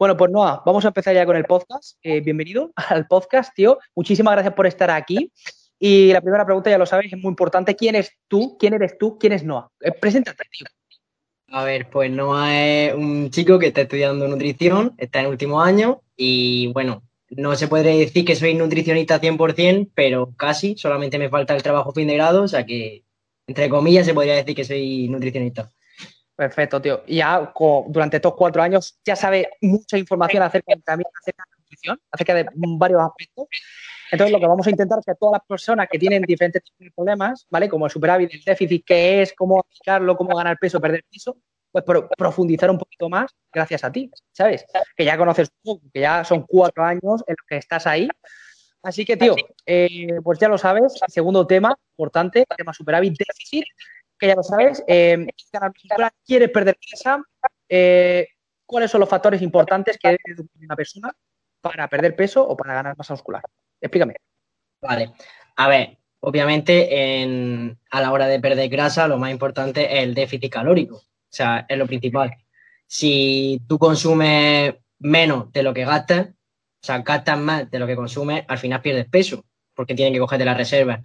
Bueno, pues Noah, vamos a empezar ya con el podcast. Eh, bienvenido al podcast, tío. Muchísimas gracias por estar aquí. Y la primera pregunta, ya lo sabes, es muy importante. ¿Quién es tú? ¿Quién eres tú? ¿Quién es Noah? Eh, preséntate, tío. A ver, pues Noah es un chico que está estudiando nutrición, está en último año y bueno, no se puede decir que soy nutricionista 100%, pero casi, solamente me falta el trabajo fin de grado, o sea que, entre comillas, se podría decir que soy nutricionista. Perfecto, tío. Ya durante estos cuatro años ya sabes mucha información acerca, también acerca de la nutrición, acerca de varios aspectos. Entonces, lo que vamos a intentar es que todas las personas que tienen diferentes problemas, ¿vale? Como el superávit, el déficit, qué es, cómo aplicarlo, cómo ganar peso, perder peso, pues profundizar un poquito más gracias a ti, ¿sabes? Que ya conoces tú, que ya son cuatro años en los que estás ahí. Así que, tío, eh, pues ya lo sabes, segundo tema importante, tema superávit, déficit, que ya lo sabes, eh, quieres perder grasa, eh, cuáles son los factores importantes que debe una persona para perder peso o para ganar masa muscular. Explícame. Vale, a ver, obviamente a la hora de perder grasa lo más importante es el déficit calórico. O sea, es lo principal. Si tú consumes menos de lo que gastas, o sea, gastas más de lo que consumes, al final pierdes peso, porque tienen que cogerte las reservas.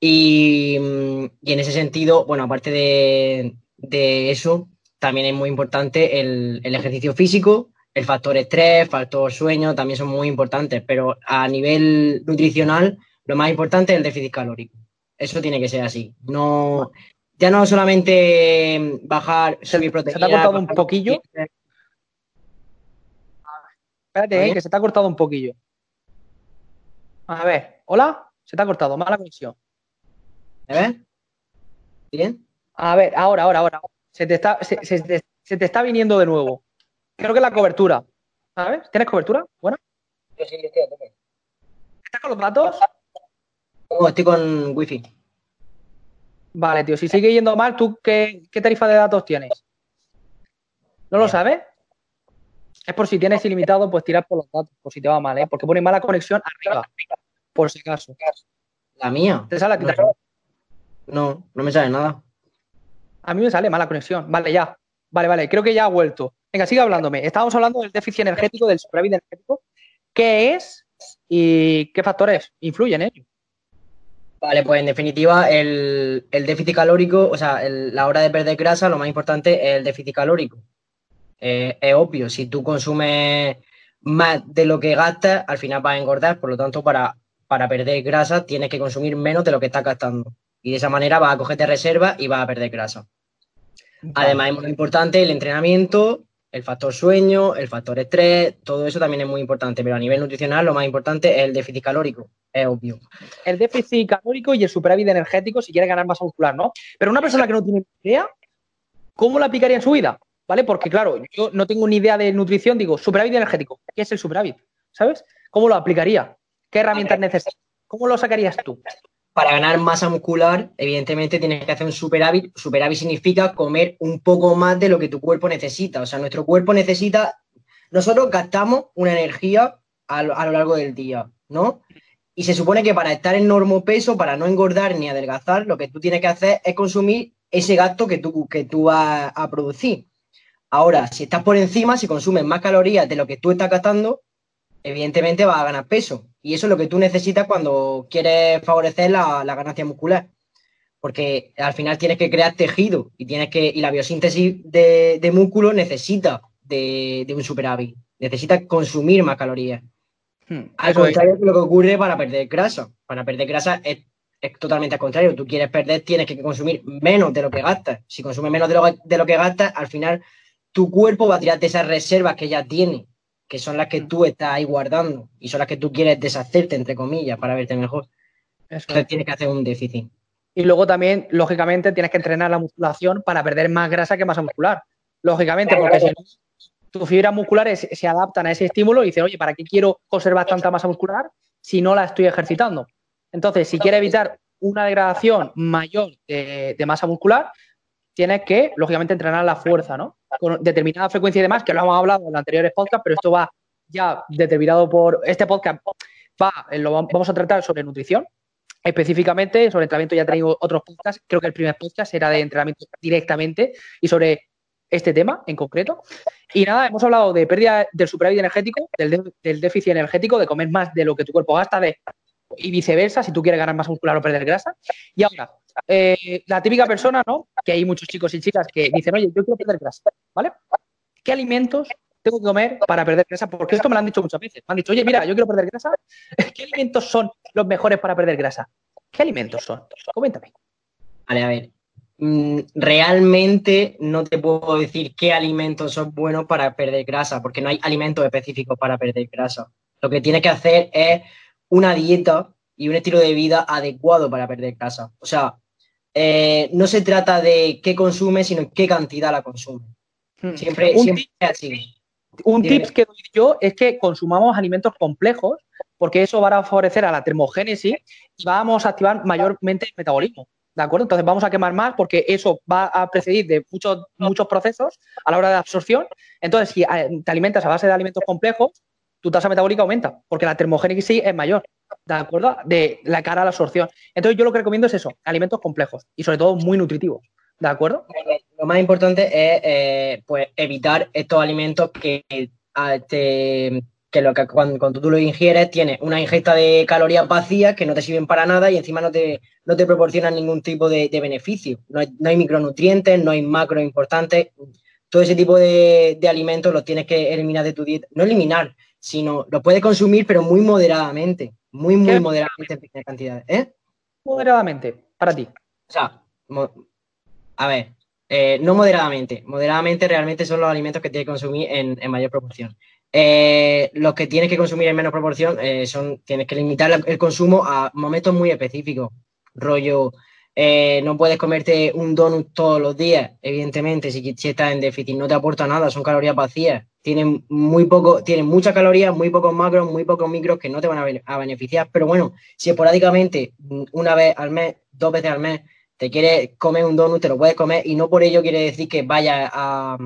Y, en ese sentido, bueno, aparte de, eso, también es muy importante el, el, ejercicio físico, el factor estrés, factor sueño, también son muy importantes, pero a nivel nutricional, lo más importante es el déficit calórico. Eso tiene que ser así. No, ya no solamente bajar, subir. ¿Se te ha cortado un poquillo? Espérate, eh, que se te ha cortado un poquillo. A ver, ¿hola? Se te ha cortado, mala conexión. ¿A ver? ¿Bien? A ver, ahora, ahora, ahora. Se te está, se, te, está viniendo de nuevo. Creo que la cobertura. ¿Sabes? ¿Tienes cobertura? ¿Buena? Sí, sí, estoy a tope. ¿Estás con los datos? No, estoy con wifi. Vale, tío, si sigue yendo mal, ¿tú qué, tarifa de datos tienes? ¿No lo sabes? Es por si tienes ilimitado, pues tirar por los datos, por si te va mal, ¿eh? Porque pone mala conexión arriba, por si acaso. ¿La mía? ¿Te sale a ti? No, no me sale nada. A mí me sale mala conexión. Vale, ya. Vale, vale, creo que ya ha vuelto. Venga, sigue hablándome. Estábamos hablando del déficit energético, del superávit energético. ¿Qué es y qué factores influyen en ello? Vale, pues en definitiva, el, déficit calórico, o sea, la hora de perder grasa, lo más importante es el déficit calórico. Eh, es obvio, si tú consumes más de lo que gastas, al final vas a engordar, por lo tanto, para, para perder grasa tienes que consumir menos de lo que estás gastando. Y de esa manera vas a cogerte reserva y vas a perder grasa. Además, es muy importante el entrenamiento, el factor sueño, el factor estrés, todo eso también es muy importante, pero a nivel nutricional lo más importante es el déficit calórico, es obvio. El déficit calórico y el superávit energético si quiere ganar masa muscular, ¿no? Pero una persona que no tiene idea, ¿cómo lo aplicaría en su vida? ¿Vale? Porque claro, yo no tengo ni idea de nutrición, digo, superávit energético, ¿qué es el superávit? ¿Sabes? ¿Cómo lo aplicaría? ¿Qué herramientas necesitas? ¿Cómo lo sacarías tú? Para ganar masa muscular, evidentemente tienes que hacer un superávit. Superávit significa comer un poco más de lo que tu cuerpo necesita. O sea, nuestro cuerpo necesita. Nosotros gastamos una energía a lo, largo del día, ¿no? Y se supone que para estar en normo peso, para no engordar ni adelgazar, lo que tú tienes que hacer es consumir ese gasto que tú, que tú vas a producir. Ahora, si estás por encima, si consumes más calorías de lo que tú estás gastando, evidentemente vas a ganar peso. Y eso es lo que tú necesitas cuando quieres favorecer la, ganancia muscular. Porque al final tienes que crear tejido y tienes que. Y la biosíntesis de, músculo necesita de, un superávit. Necesita consumir más calorías. Hmm, al contrario de lo que ocurre para perder grasa. Para perder grasa es, totalmente al contrario. Tú quieres perder, tienes que consumir menos de lo que gastas. Si consumes menos de lo, de lo que gastas, al final tu cuerpo va a tirarte esas reservas que ya tiene que son las que tú estás ahí guardando y son las que tú quieres deshacerte, entre comillas, para verte mejor. Entonces tienes que hacer un déficit. Y luego también, lógicamente, tienes que entrenar la musculación para perder más grasa que masa muscular. lógicamente, porque si tus fibras musculares se adaptan a ese estímulo y dicen, oye, ¿para qué quiero conservar tanta masa muscular si no la estoy ejercitando? Entonces, si quieres evitar una degradación mayor de, masa muscular, tienes que, lógicamente, entrenar la fuerza, ¿no? Con determinada frecuencia y demás, que lo hemos hablado en anteriores podcasts, pero esto va ya determinado por este podcast, va, lo vamos a tratar sobre nutrición, específicamente sobre entrenamiento ya traigo otros podcasts, creo que el primer podcast era de entrenamiento directamente y sobre este tema en concreto. Y nada, hemos hablado de pérdida del superávit energético, del, déficit energético, de comer más de lo que tu cuerpo gasta de, y viceversa, si tú quieres ganar más muscular o perder grasa. Y ahora, eh, la típica persona, ¿no? Que hay muchos chicos y chicas que dicen, oye, yo quiero perder grasa, ¿vale? ¿Qué alimentos tengo que comer para perder grasa? Porque esto me lo han dicho muchas veces. Me han dicho, oye, mira, yo quiero perder grasa. ¿Qué alimentos son los mejores para perder grasa? ¿Qué alimentos son? Coméntame. Vale, a ver. Mm, realmente no te puedo decir qué alimentos son buenos para perder grasa, porque no hay alimentos específicos para perder grasa. Lo que tienes que hacer es una dieta y un estilo de vida adecuado para perder grasa. O sea, eh, no se trata de qué consume, sino qué cantidad la consume. Hmm. Siempre, siempre es así. Un tip que doy yo es que consumamos alimentos complejos, porque eso va a favorecer a la termogénesis y vamos a activar mayormente el metabolismo. ¿De acuerdo? Entonces vamos a quemar más porque eso va a precedir de muchos, muchos procesos a la hora de absorción. Entonces, si eh, te alimentas a base de alimentos complejos, tu tasa metabólica aumenta, porque la termogénesis es mayor, ¿de acuerdo? De la cara a la absorción. Entonces, yo lo que recomiendo es eso, alimentos complejos y sobre todo muy nutritivos, ¿de acuerdo? Lo más importante es eh, pues evitar estos alimentos que ah, te que, lo que cuando, tú lo ingieres tiene una ingesta de calorías vacías que no te sirven para nada y encima no te, no te proporcionan ningún tipo de, beneficio. No hay, micronutrientes, no hay macro importantes. Todo ese tipo de, alimentos los tienes que eliminar de tu dieta. No eliminar, sino los puedes consumir, pero muy moderadamente. Muy, muy moderadamente en pequeñas cantidades. ¿eh? Moderadamente, para ti. O sea, a ver, eh, no moderadamente. Moderadamente realmente son los alimentos que tienes que consumir en, en mayor proporción. Eh, los que tienes que consumir en menos proporción eh, son, tienes que limitar el consumo a momentos muy específicos. Rollo, eh, no puedes comerte un donut todos los días, evidentemente, si, estás en déficit, no te aporta nada, son calorías vacías. Tienen muy poco, tienen muchas calorías, muy pocos macros, muy pocos micros que no te van a, beneficiar. Pero bueno, si esporádicamente, una vez al mes, dos veces al mes, te quieres comer un donut, te lo puedes comer y no por ello quiere decir que vaya a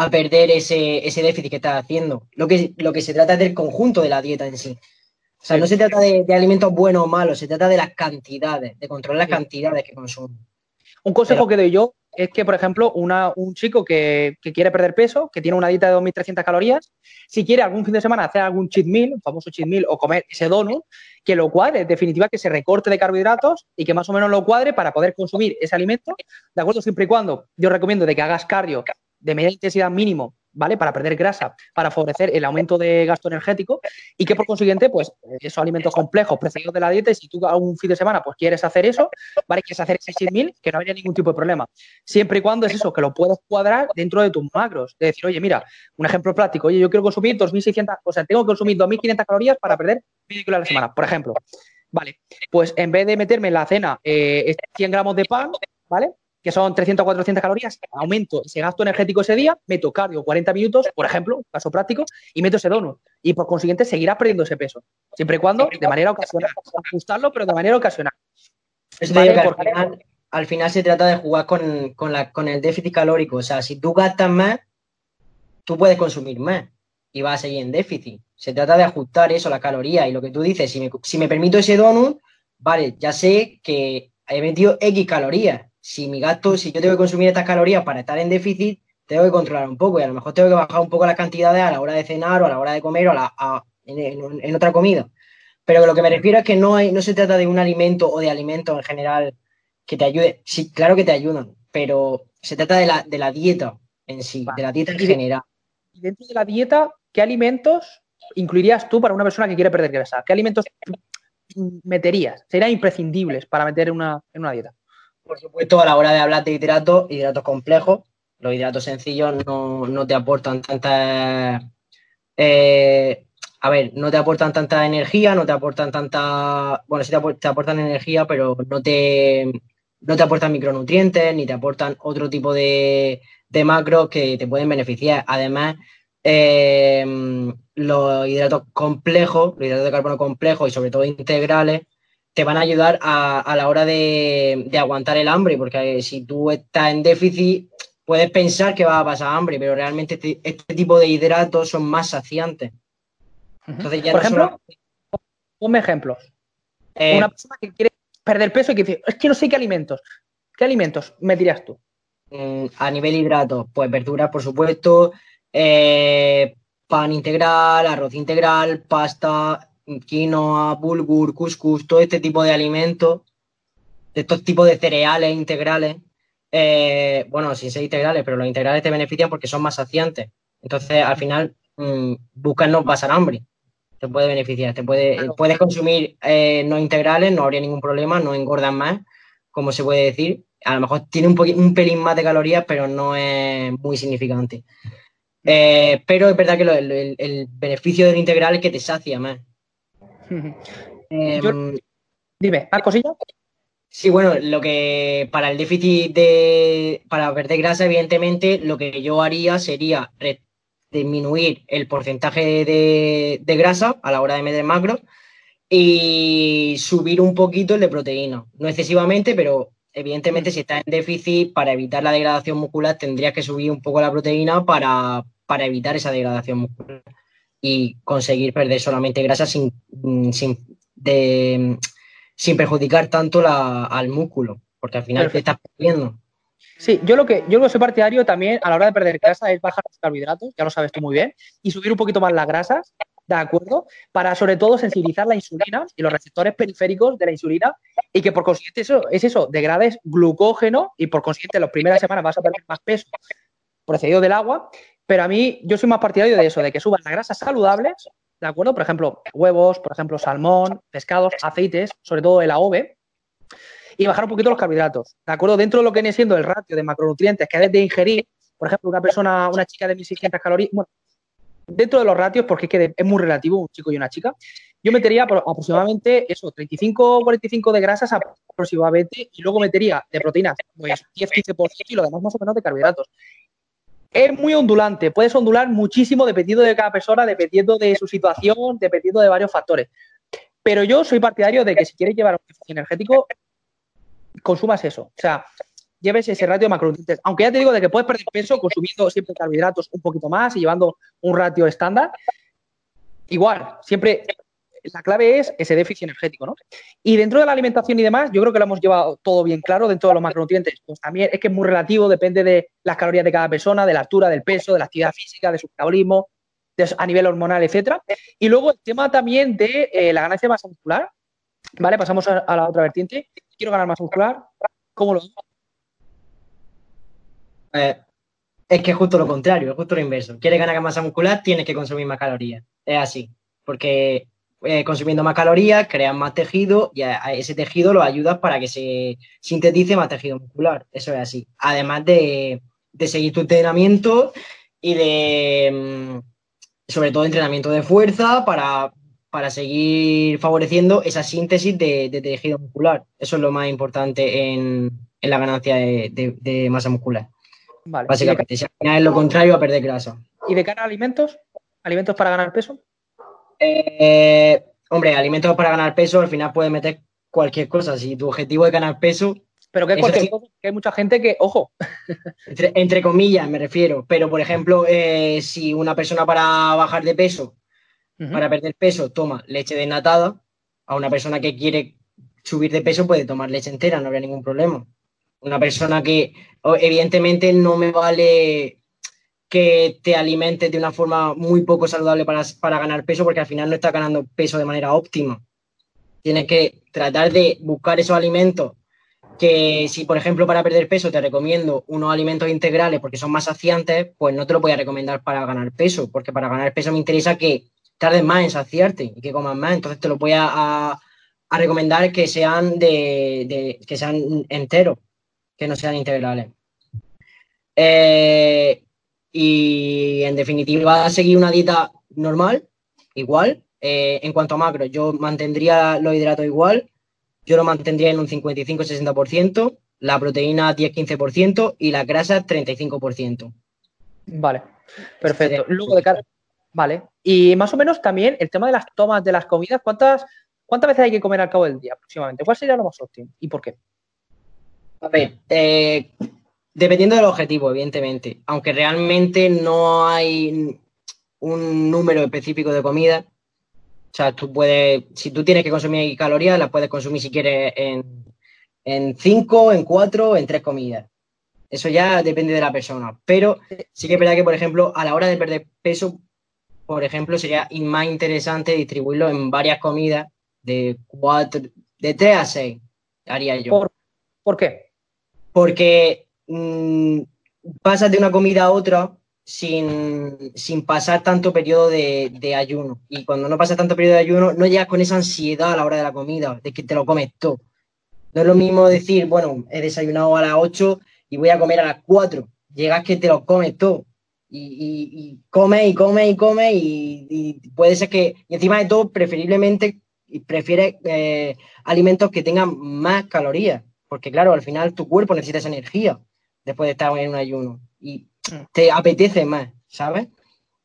a perder ese, ese déficit que estás haciendo. Lo que, lo que se trata es del conjunto de la dieta en sí. O sea, no se trata de, alimentos buenos o malos, se trata de las cantidades, de controlar las cantidades que consumen. Un consejo que doy yo es que, por ejemplo, una, un chico que, quiere perder peso, que tiene una dieta de 2.300 calorías, si quiere algún fin de semana hacer algún cheat meal, un famoso cheat meal, o comer ese donut, que lo cuadre, en definitiva, que se recorte de carbohidratos y que más o menos lo cuadre para poder consumir ese alimento, ¿de acuerdo? Siempre y cuando yo recomiendo de que hagas cardio de media intensidad mínimo, ¿vale? Para perder grasa, para favorecer el aumento de gasto energético y que por consiguiente, pues esos alimentos complejos precedidos de la dieta y si tú a un fin de semana pues quieres hacer eso, ¿vale? Quieres hacer ese 6.000, que no haya ningún tipo de problema. Siempre y cuando es eso, que lo puedes cuadrar dentro de tus macros. De decir, oye, mira, un ejemplo práctico, oye, yo quiero consumir 2.600, o sea, tengo que consumir 2.500 calorías para perder medio kilo a la semana, por ejemplo. Vale, pues en vez de meterme en la cena 100 eh, gramos de pan, ¿vale? Que son 300 o 400 calorías, aumento ese gasto energético ese día, meto cardio 40 minutos, por ejemplo, caso práctico, y meto ese donut. Y por consiguiente seguirá perdiendo ese peso, siempre y cuando de manera ocasional. Ajustarlo, pero de manera ocasional. al, final, se trata de jugar con, con el déficit calórico. O sea, si tú gastas más, tú puedes consumir más y vas a seguir en déficit. Se trata de ajustar eso, la caloría. Y lo que tú dices, si me, si me permito ese donut, vale, ya sé que he metido X calorías si mi gasto, si yo tengo que consumir estas calorías para estar en déficit, tengo que controlar un poco y a lo mejor tengo que bajar un poco las cantidades a la hora de cenar o a la hora de comer o a en, otra comida. Pero lo que me refiero es que no, hay, no se trata de un alimento o de alimentos en general que te ayude. Sí, claro que te ayudan, pero se trata de la, de la dieta en sí, de la dieta en general. Y dentro de la dieta, ¿qué alimentos incluirías tú para una persona que quiere perder grasa? ¿Qué alimentos meterías? Serían imprescindibles para meter una, en una dieta por supuesto, a la hora de hablar de hidratos, hidratos complejos, los hidratos sencillos no, te aportan tanta. Eh, a ver, no te aportan tanta energía, no te aportan tanta. Bueno, sí te, aportan energía, pero no te, no te aportan micronutrientes, ni te aportan otro tipo de, de macros que te pueden beneficiar. Además, eh, los hidratos complejos, los hidratos de carbono complejos y sobre todo integrales, te van a ayudar a, la hora de, aguantar el hambre, porque si tú estás en déficit, puedes pensar que vas a pasar hambre, pero realmente este, este tipo de hidratos son más saciantes. Entonces, ya Por ejemplo, ponme ejemplos. Eh, Una persona que quiere perder peso y que dice, es que no sé qué alimentos. ¿Qué alimentos me dirías tú? Mm, a nivel hidrato, pues verduras, por supuesto, eh, pan integral, arroz integral, pasta, quinoa, bulgur, couscous, todo este tipo de alimentos, estos tipos de cereales integrales. Eh, bueno, sin ser integrales, pero los integrales te benefician porque son más saciantes. Entonces, al final, mmm, buscan no pasar hambre. Te puede beneficiar. Te puede, Puedes consumir eh, no integrales, no habría ningún problema, no engordan más, como se puede decir. A lo mejor tiene un, un pelín más de calorías, pero no es muy significante. Eh, pero es verdad que el, beneficio del integral es que te sacia más. Em, dime, ¿más cosillas? Sí, bueno, lo que para el déficit de. Para perder grasa, evidentemente, lo que yo haría sería disminuir el porcentaje de, grasa a la hora de meter macro y subir un poquito el de proteína. No excesivamente, pero evidentemente, si estás en déficit, para evitar la degradación muscular, tendrías que subir un poco la proteína para, para evitar esa degradación muscular y conseguir perder solamente grasa sin, mm, sin, sin perjudicar tanto al músculo, porque al final te estás perdiendo. Sí, yo lo que yo lo que soy partidario también a la hora de perder grasa es bajar los carbohidratos, ya lo sabes tú muy bien, y subir un poquito más las grasas, ¿de acuerdo? Para sobre todo sensibilizar la insulina y los receptores periféricos de la insulina y que por consiguiente eso es eso, degrades glucógeno y por consiguiente en las primeras semanas vas a perder más peso procedido del agua pero a mí, yo soy más partidario de eso, de que suban las grasas saludables, ¿de acuerdo? Por ejemplo, huevos, por ejemplo, salmón, pescados, aceites, sobre todo el AOVE, y bajar un poquito los carbohidratos, ¿de acuerdo? Dentro de lo que viene siendo el ratio de macronutrientes que debes de ingerir, por ejemplo, una persona, una chica de 1600 calorías, bueno, dentro de los ratios, porque es que es muy relativo un chico y una chica, yo metería aproximadamente eso, 35 45 de grasas aproximadamente y luego metería de proteínas pues 10-15% y lo demás más o menos de carbohidratos. Es muy ondulante, puedes ondular muchísimo dependiendo de cada persona, dependiendo de su situación, dependiendo de varios factores. Pero yo soy partidario de que si quieres llevar un energético, consumas eso. O sea, lleves ese ratio de macronutrientes. Aunque ya te digo de que puedes perder peso consumiendo siempre carbohidratos un poquito más y llevando un ratio estándar. Igual, siempre la clave es ese déficit energético, ¿no? Y dentro de la alimentación y demás, yo creo que lo hemos llevado todo bien claro dentro de los macronutrientes. Pues también es que es muy relativo, depende de las calorías de cada persona, de la altura, del peso, de la actividad física, de su metabolismo, a nivel hormonal, etcétera. Y luego el tema también de eh, la ganancia de masa muscular. ¿Vale? Pasamos a, la otra vertiente. Quiero ganar masa muscular. ¿Cómo lo? Eh, es que es justo lo contrario, es justo lo inverso. Quieres ganar masa muscular, tienes que consumir más calorías. Es así. Porque eh, consumiendo más calorías, creas más tejido y a, ese tejido lo ayudas para que se sintetice más tejido muscular. Eso es así. Además de, seguir tu entrenamiento y de, mm, sobre todo, entrenamiento de fuerza para, seguir favoreciendo esa síntesis de, tejido muscular. Eso es lo más importante en, la ganancia de, masa muscular. Básicamente, si al final es lo contrario a perder grasa. ¿Y de cara a alimentos? ¿Alimentos para ganar peso? Eh, hombre, alimentos para ganar peso, al final puedes meter cualquier cosa. Si tu objetivo es ganar peso. Pero que, hay mucha gente que, ojo. Entre, comillas, me refiero. Pero, por ejemplo, eh, si una persona para bajar de peso, para perder peso, toma leche desnatada, a una persona que quiere subir de peso puede tomar leche entera, no habría ningún problema. Una persona que, evidentemente, no me vale que te alimentes de una forma muy poco saludable para, ganar peso, porque al final no estás ganando peso de manera óptima. Tienes que tratar de buscar esos alimentos que si, por ejemplo, para perder peso te recomiendo unos alimentos integrales porque son más saciantes, pues no te lo voy a recomendar para ganar peso, porque para ganar peso me interesa que tardes más en saciarte y que comas más. Entonces te lo voy a, recomendar que sean de, que sean enteros, que no sean integrales. Eh, y en definitiva seguir una dieta normal, igual. Eh, en cuanto a macro, yo mantendría los hidratos igual, yo lo mantendría en un 55-60%, la proteína 10-15% y las grasas 35%. Vale, perfecto. Luego de cara... Vale. Y más o menos también el tema de las tomas de las comidas, ¿cuántas, cuántas veces hay que comer al cabo del día aproximadamente? ¿Cuál sería lo más óptimo y por qué? A ver, eh, dependiendo del objetivo, evidentemente. Aunque realmente no hay un número específico de comida. O sea, tú puedes, si tú tienes que consumir calorías, las puedes consumir si quieres en, en cinco, en cuatro, en tres comidas. Eso ya depende de la persona. Pero sí que es verdad que, por ejemplo, a la hora de perder peso, por ejemplo, sería más interesante distribuirlo en varias comidas de cuatro, de tres a seis, haría yo. ¿Por, qué? Porque mmm, pasas de una comida a otra sin, pasar tanto periodo de, ayuno. Y cuando no pasas tanto periodo de ayuno, no llegas con esa ansiedad a la hora de la comida, de que te lo comes todo. No es lo mismo decir, bueno, he desayunado a las 8 y voy a comer a las 4. Llegas que te lo comes todo. Y, y, come y come y come y, puede ser que, y encima de todo, preferiblemente prefieres eh, alimentos que tengan más calorías, porque claro, al final tu cuerpo necesita esa energía después de estar en un ayuno y mm. te apetece más, ¿sabes?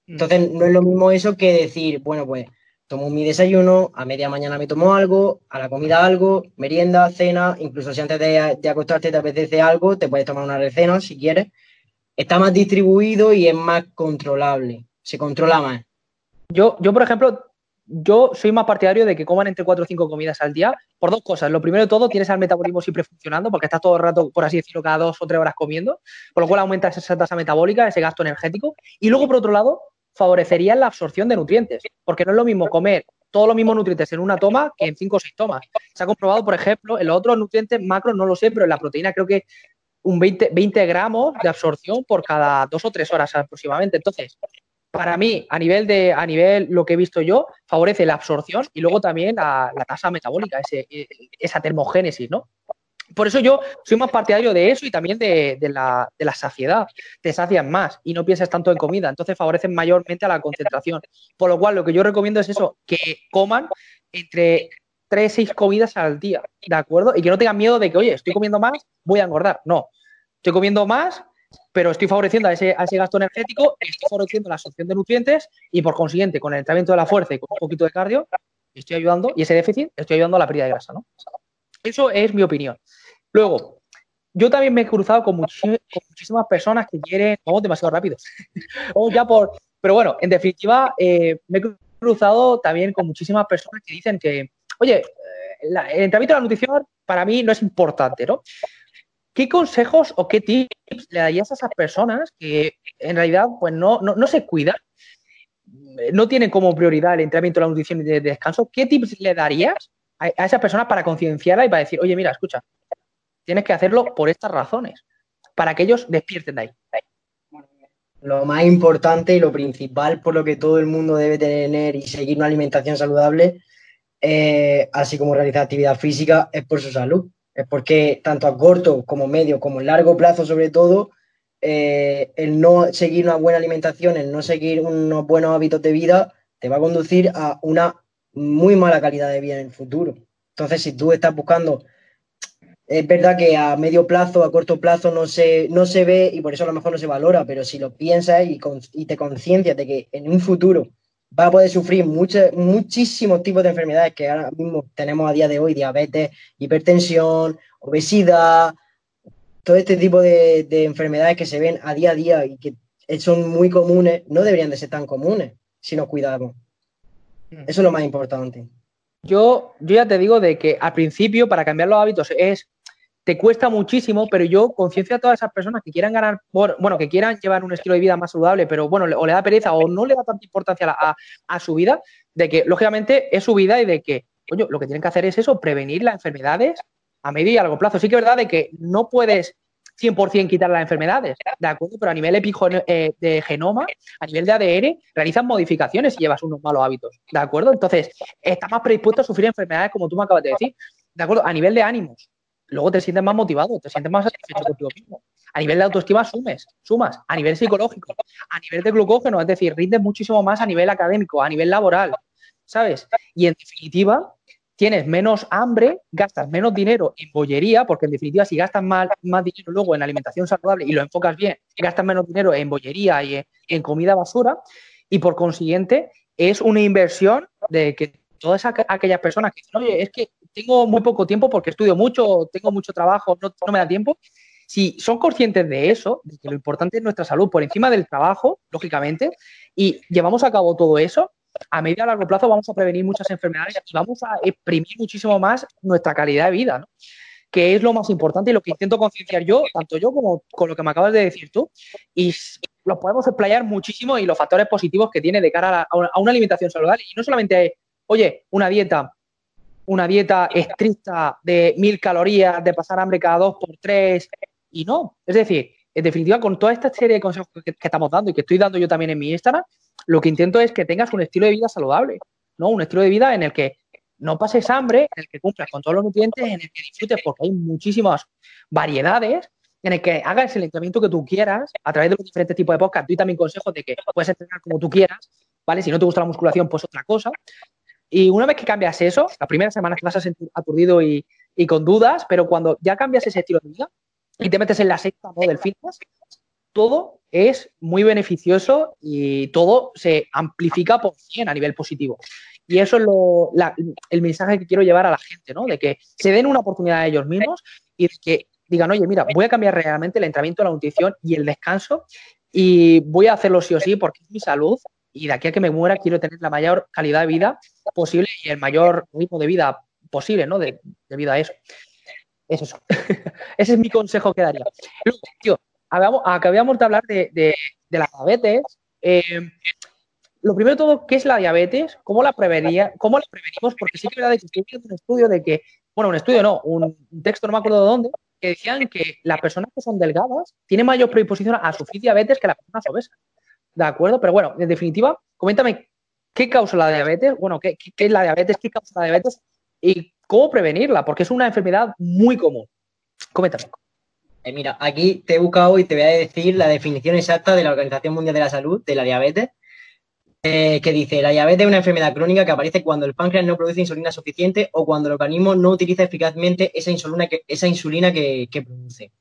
Mm. Entonces no es lo mismo eso que decir, bueno, pues tomo mi desayuno, a media mañana me tomo algo, a la comida algo, merienda, cena, incluso si antes de, acostarte te apetece algo, te puedes tomar una recena si quieres. Está más distribuido y es más controlable, se controla más. Yo, yo por ejemplo, yo soy más partidario de que coman entre 4 o 5 comidas al día por dos cosas. Lo primero de todo, tienes el metabolismo siempre funcionando porque estás todo el rato, por así decirlo, cada dos o tres horas comiendo, por lo cual aumenta esa tasa metabólica, ese gasto energético. Y luego, por otro lado, favorecería la absorción de nutrientes, porque no es lo mismo comer todos los mismos nutrientes en una toma que en cinco o seis tomas. Se ha comprobado, por ejemplo, en los otros nutrientes macros no lo sé, pero en la proteína creo que un 20, 20 gramos de absorción por cada dos o tres horas aproximadamente. Entonces, para mí, a nivel de, a nivel lo que he visto yo, favorece la absorción y luego también la, la tasa metabólica, ese, esa termogénesis, ¿no? Por eso yo soy más partidario de eso y también de, la, saciedad. Te sacian más y no piensas tanto en comida. Entonces favorecen mayormente a la concentración. Por lo cual, lo que yo recomiendo es eso, que coman entre tres, seis comidas al día, ¿de acuerdo? Y que no tengan miedo de que, oye, estoy comiendo más, voy a engordar. No, estoy comiendo más, pero estoy favoreciendo a ese, a ese gasto energético, estoy favoreciendo la absorción de nutrientes y por consiguiente, con el entrenamiento de la fuerza y con un poquito de cardio, estoy ayudando, y ese déficit, estoy ayudando a la pérdida de grasa, ¿no? Eso es mi opinión. Luego, yo también me he cruzado con, muchísimas personas que quieren. Vamos demasiado rápido. vamos ya por. Pero bueno, en definitiva, eh, me he cruzado también con muchísimas personas que dicen que, oye, eh, el entrenamiento de la nutrición para mí no es importante, ¿no? ¿Qué consejos o qué tips le darías a esas personas que en realidad pues no, no, se cuidan, no tienen como prioridad el entrenamiento la nutrición y de descanso? ¿Qué tips le darías a, esas personas para concienciarla y para decir, oye, mira, escucha, tienes que hacerlo por estas razones, para que ellos despierten de ahí. Lo más importante y lo principal por lo que todo el mundo debe tener y seguir una alimentación saludable, eh, así como realizar actividad física, es por su salud. Es porque tanto a corto como medio como largo plazo sobre todo, eh, el no seguir una buena alimentación, el no seguir unos buenos hábitos de vida, te va a conducir a una muy mala calidad de vida en el futuro. Entonces, si tú estás buscando, es verdad que a medio plazo, a corto plazo no se, no se ve y por eso a lo mejor no se valora, pero si lo piensas y, y te conciencias de que en un futuro va a poder sufrir muchísimos tipos de enfermedades que ahora mismo tenemos a día de hoy, diabetes, hipertensión, obesidad, todo este tipo de, de enfermedades que se ven a día a día y que son muy comunes, no deberían de ser tan comunes si nos cuidamos. Eso es lo más importante. Yo, yo ya te digo de que al principio para cambiar los hábitos es te cuesta muchísimo, pero yo conciencia a todas esas personas que quieran ganar, bueno, que quieran llevar un estilo de vida más saludable, pero bueno, o le da pereza o no le da tanta importancia a, su vida, de que lógicamente es su vida y de que, coño, lo que tienen que hacer es eso, prevenir las enfermedades a medio y a largo plazo. Sí que es verdad de que no puedes 100% quitar las enfermedades, ¿de acuerdo? Pero a nivel eh, de genoma, a nivel de ADN, realizan modificaciones y llevas unos malos hábitos, ¿de acuerdo? Entonces, estás más predispuesto a sufrir enfermedades como tú me acabas de decir, ¿de acuerdo? A nivel de ánimos, luego te sientes más motivado, te sientes más satisfecho contigo mismo. A nivel de autoestima sumes, sumas, a nivel psicológico, a nivel de glucógeno, es decir, rindes muchísimo más a nivel académico, a nivel laboral, ¿sabes? Y en definitiva, tienes menos hambre, gastas menos dinero en bollería, porque en definitiva si gastas más, más dinero luego en alimentación saludable y lo enfocas bien, gastas menos dinero en bollería y en, comida basura, y por consiguiente es una inversión de que todas aquellas personas que dicen, oye, es que tengo muy poco tiempo porque estudio mucho, tengo mucho trabajo, no, no me da tiempo, si son conscientes de eso, de que lo importante es nuestra salud por encima del trabajo, lógicamente, y llevamos a cabo todo eso, a medio y a largo plazo vamos a prevenir muchas enfermedades y vamos a exprimir muchísimo más nuestra calidad de vida, ¿no? que es lo más importante y lo que intento concienciar yo, tanto yo como con lo que me acabas de decir tú, y lo podemos explayar muchísimo y los factores positivos que tiene de cara a una alimentación saludable. Y no solamente, oye, una dieta, una dieta estricta de mil calorías, de pasar hambre cada dos por tres, y no. Es decir, en definitiva, con toda esta serie de consejos que, estamos dando y que estoy dando yo también en mi Instagram, lo que intento es que tengas un estilo de vida saludable, ¿no? Un estilo de vida en el que no pases hambre, en el que cumplas con todos los nutrientes, en el que disfrutes, porque hay muchísimas variedades, en el que hagas el entrenamiento que tú quieras a través de los diferentes tipos de podcast. Doy también consejos de que puedes entrenar como tú quieras, ¿vale? Si no te gusta la musculación, pues otra cosa. Y una vez que cambias eso, la primera semana te vas a sentir aturdido y, y con dudas, pero cuando ya cambias ese estilo de vida, y te metes en la secta del fitness, todo es muy beneficioso y todo se amplifica por 100 a nivel positivo. Y eso es lo, el mensaje que quiero llevar a la gente, ¿no? De que se den una oportunidad a ellos mismos y que digan, oye, mira, voy a cambiar realmente el entrenamiento, la nutrición y el descanso y voy a hacerlo sí o sí porque es mi salud y de aquí a que me muera quiero tener la mayor calidad de vida posible y el mayor ritmo de vida posible, ¿no? De, debido a eso. Es eso. Ese es mi consejo que daría. Luego, tío, acabamos de hablar de, la diabetes. Eh, lo primero de todo, ¿qué es la diabetes? ¿Cómo la, prevenía, cómo la prevenimos? Porque sí que es verdad que estoy viendo un estudio de que, bueno, un estudio no, un texto, no me acuerdo de dónde, que decían que las personas que son delgadas tienen mayor predisposición a sufrir diabetes que las personas obesas. ¿De acuerdo? Pero bueno, en definitiva, coméntame, ¿qué causa la diabetes? Bueno, ¿qué, es la diabetes? ¿Qué causa la diabetes? Y cómo prevenirla, porque es una enfermedad muy común. Coméntame. Eh, mira, aquí te he buscado y te voy a decir la definición exacta de la Organización Mundial de la Salud de la diabetes, eh, que dice, la diabetes es una enfermedad crónica que aparece cuando el páncreas no produce insulina suficiente o cuando el organismo no utiliza eficazmente esa insulina que, esa insulina que produce.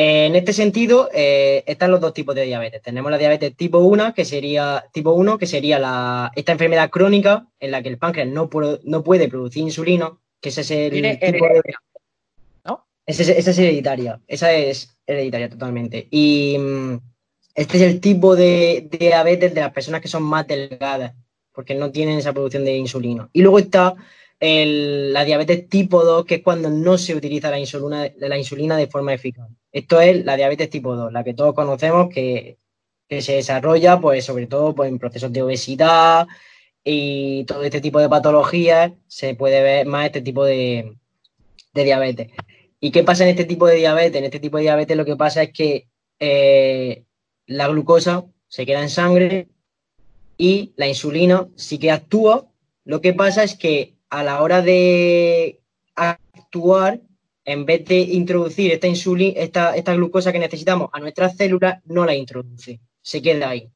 En este sentido, eh, están los dos tipos de diabetes. Tenemos la diabetes tipo 1, que sería tipo 1, que sería la, esta enfermedad crónica en la que el páncreas no, no puede producir insulina, que ese es el tipo de, ¿no? esa es hereditaria, esa es hereditaria totalmente. Y mm, este es el tipo de, de diabetes de las personas que son más delgadas, porque no tienen esa producción de insulina. Y luego está la diabetes tipo 2, que es cuando no se utiliza la insulina, la insulina de forma eficaz. Esto es la diabetes tipo 2, la que todos conocemos que, se desarrolla, pues, sobre todo pues, en procesos de obesidad y todo este tipo de patologías, se puede ver más este tipo de, diabetes. ¿Y qué pasa en este tipo de diabetes? En este tipo de diabetes lo que pasa es que eh, la glucosa se queda en sangre y la insulina sí que actúa. Lo que pasa es que a la hora de actuar, en vez de introducir esta, insulina, esta, esta glucosa que necesitamos a nuestras células, no la introduce, se queda ahí.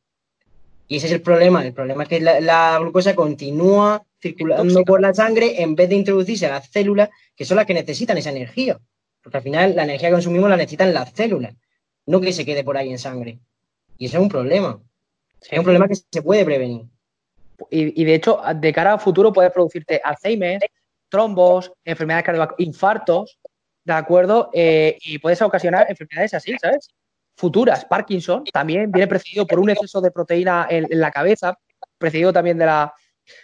Y ese es el problema. El problema es que la, glucosa continúa circulando por la sangre en vez de introducirse a las células, que son las que necesitan esa energía. Porque al final la energía que consumimos la necesitan las células, no que se quede por ahí en sangre. Y eso es un problema. Es un problema que se puede prevenir y, de hecho, de cara a futuro puede producirte Alzheimer, trombos, enfermedades cardiovasculares, infartos, ¿de acuerdo? Eh, y puedes ocasionar enfermedades así, ¿sabes? Futuras, Parkinson, también viene precedido por un exceso de proteína en, la cabeza, precedido también de la,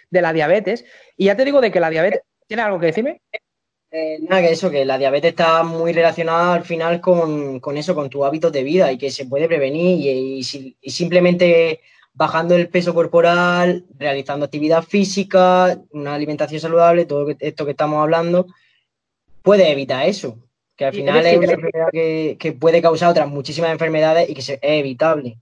de la diabetes. Y ya te digo de que la diabetes, ¿tiene algo que decirme? Eh, nada, que eso, que la diabetes está muy relacionada al final con, eso, con tu hábitos de vida y que se puede prevenir y simplemente bajando el peso corporal, realizando actividad física, una alimentación saludable, todo esto que estamos hablando, puede evitar eso. Que al final es una enfermedad que, puede causar otras muchísimas enfermedades y que es evitable.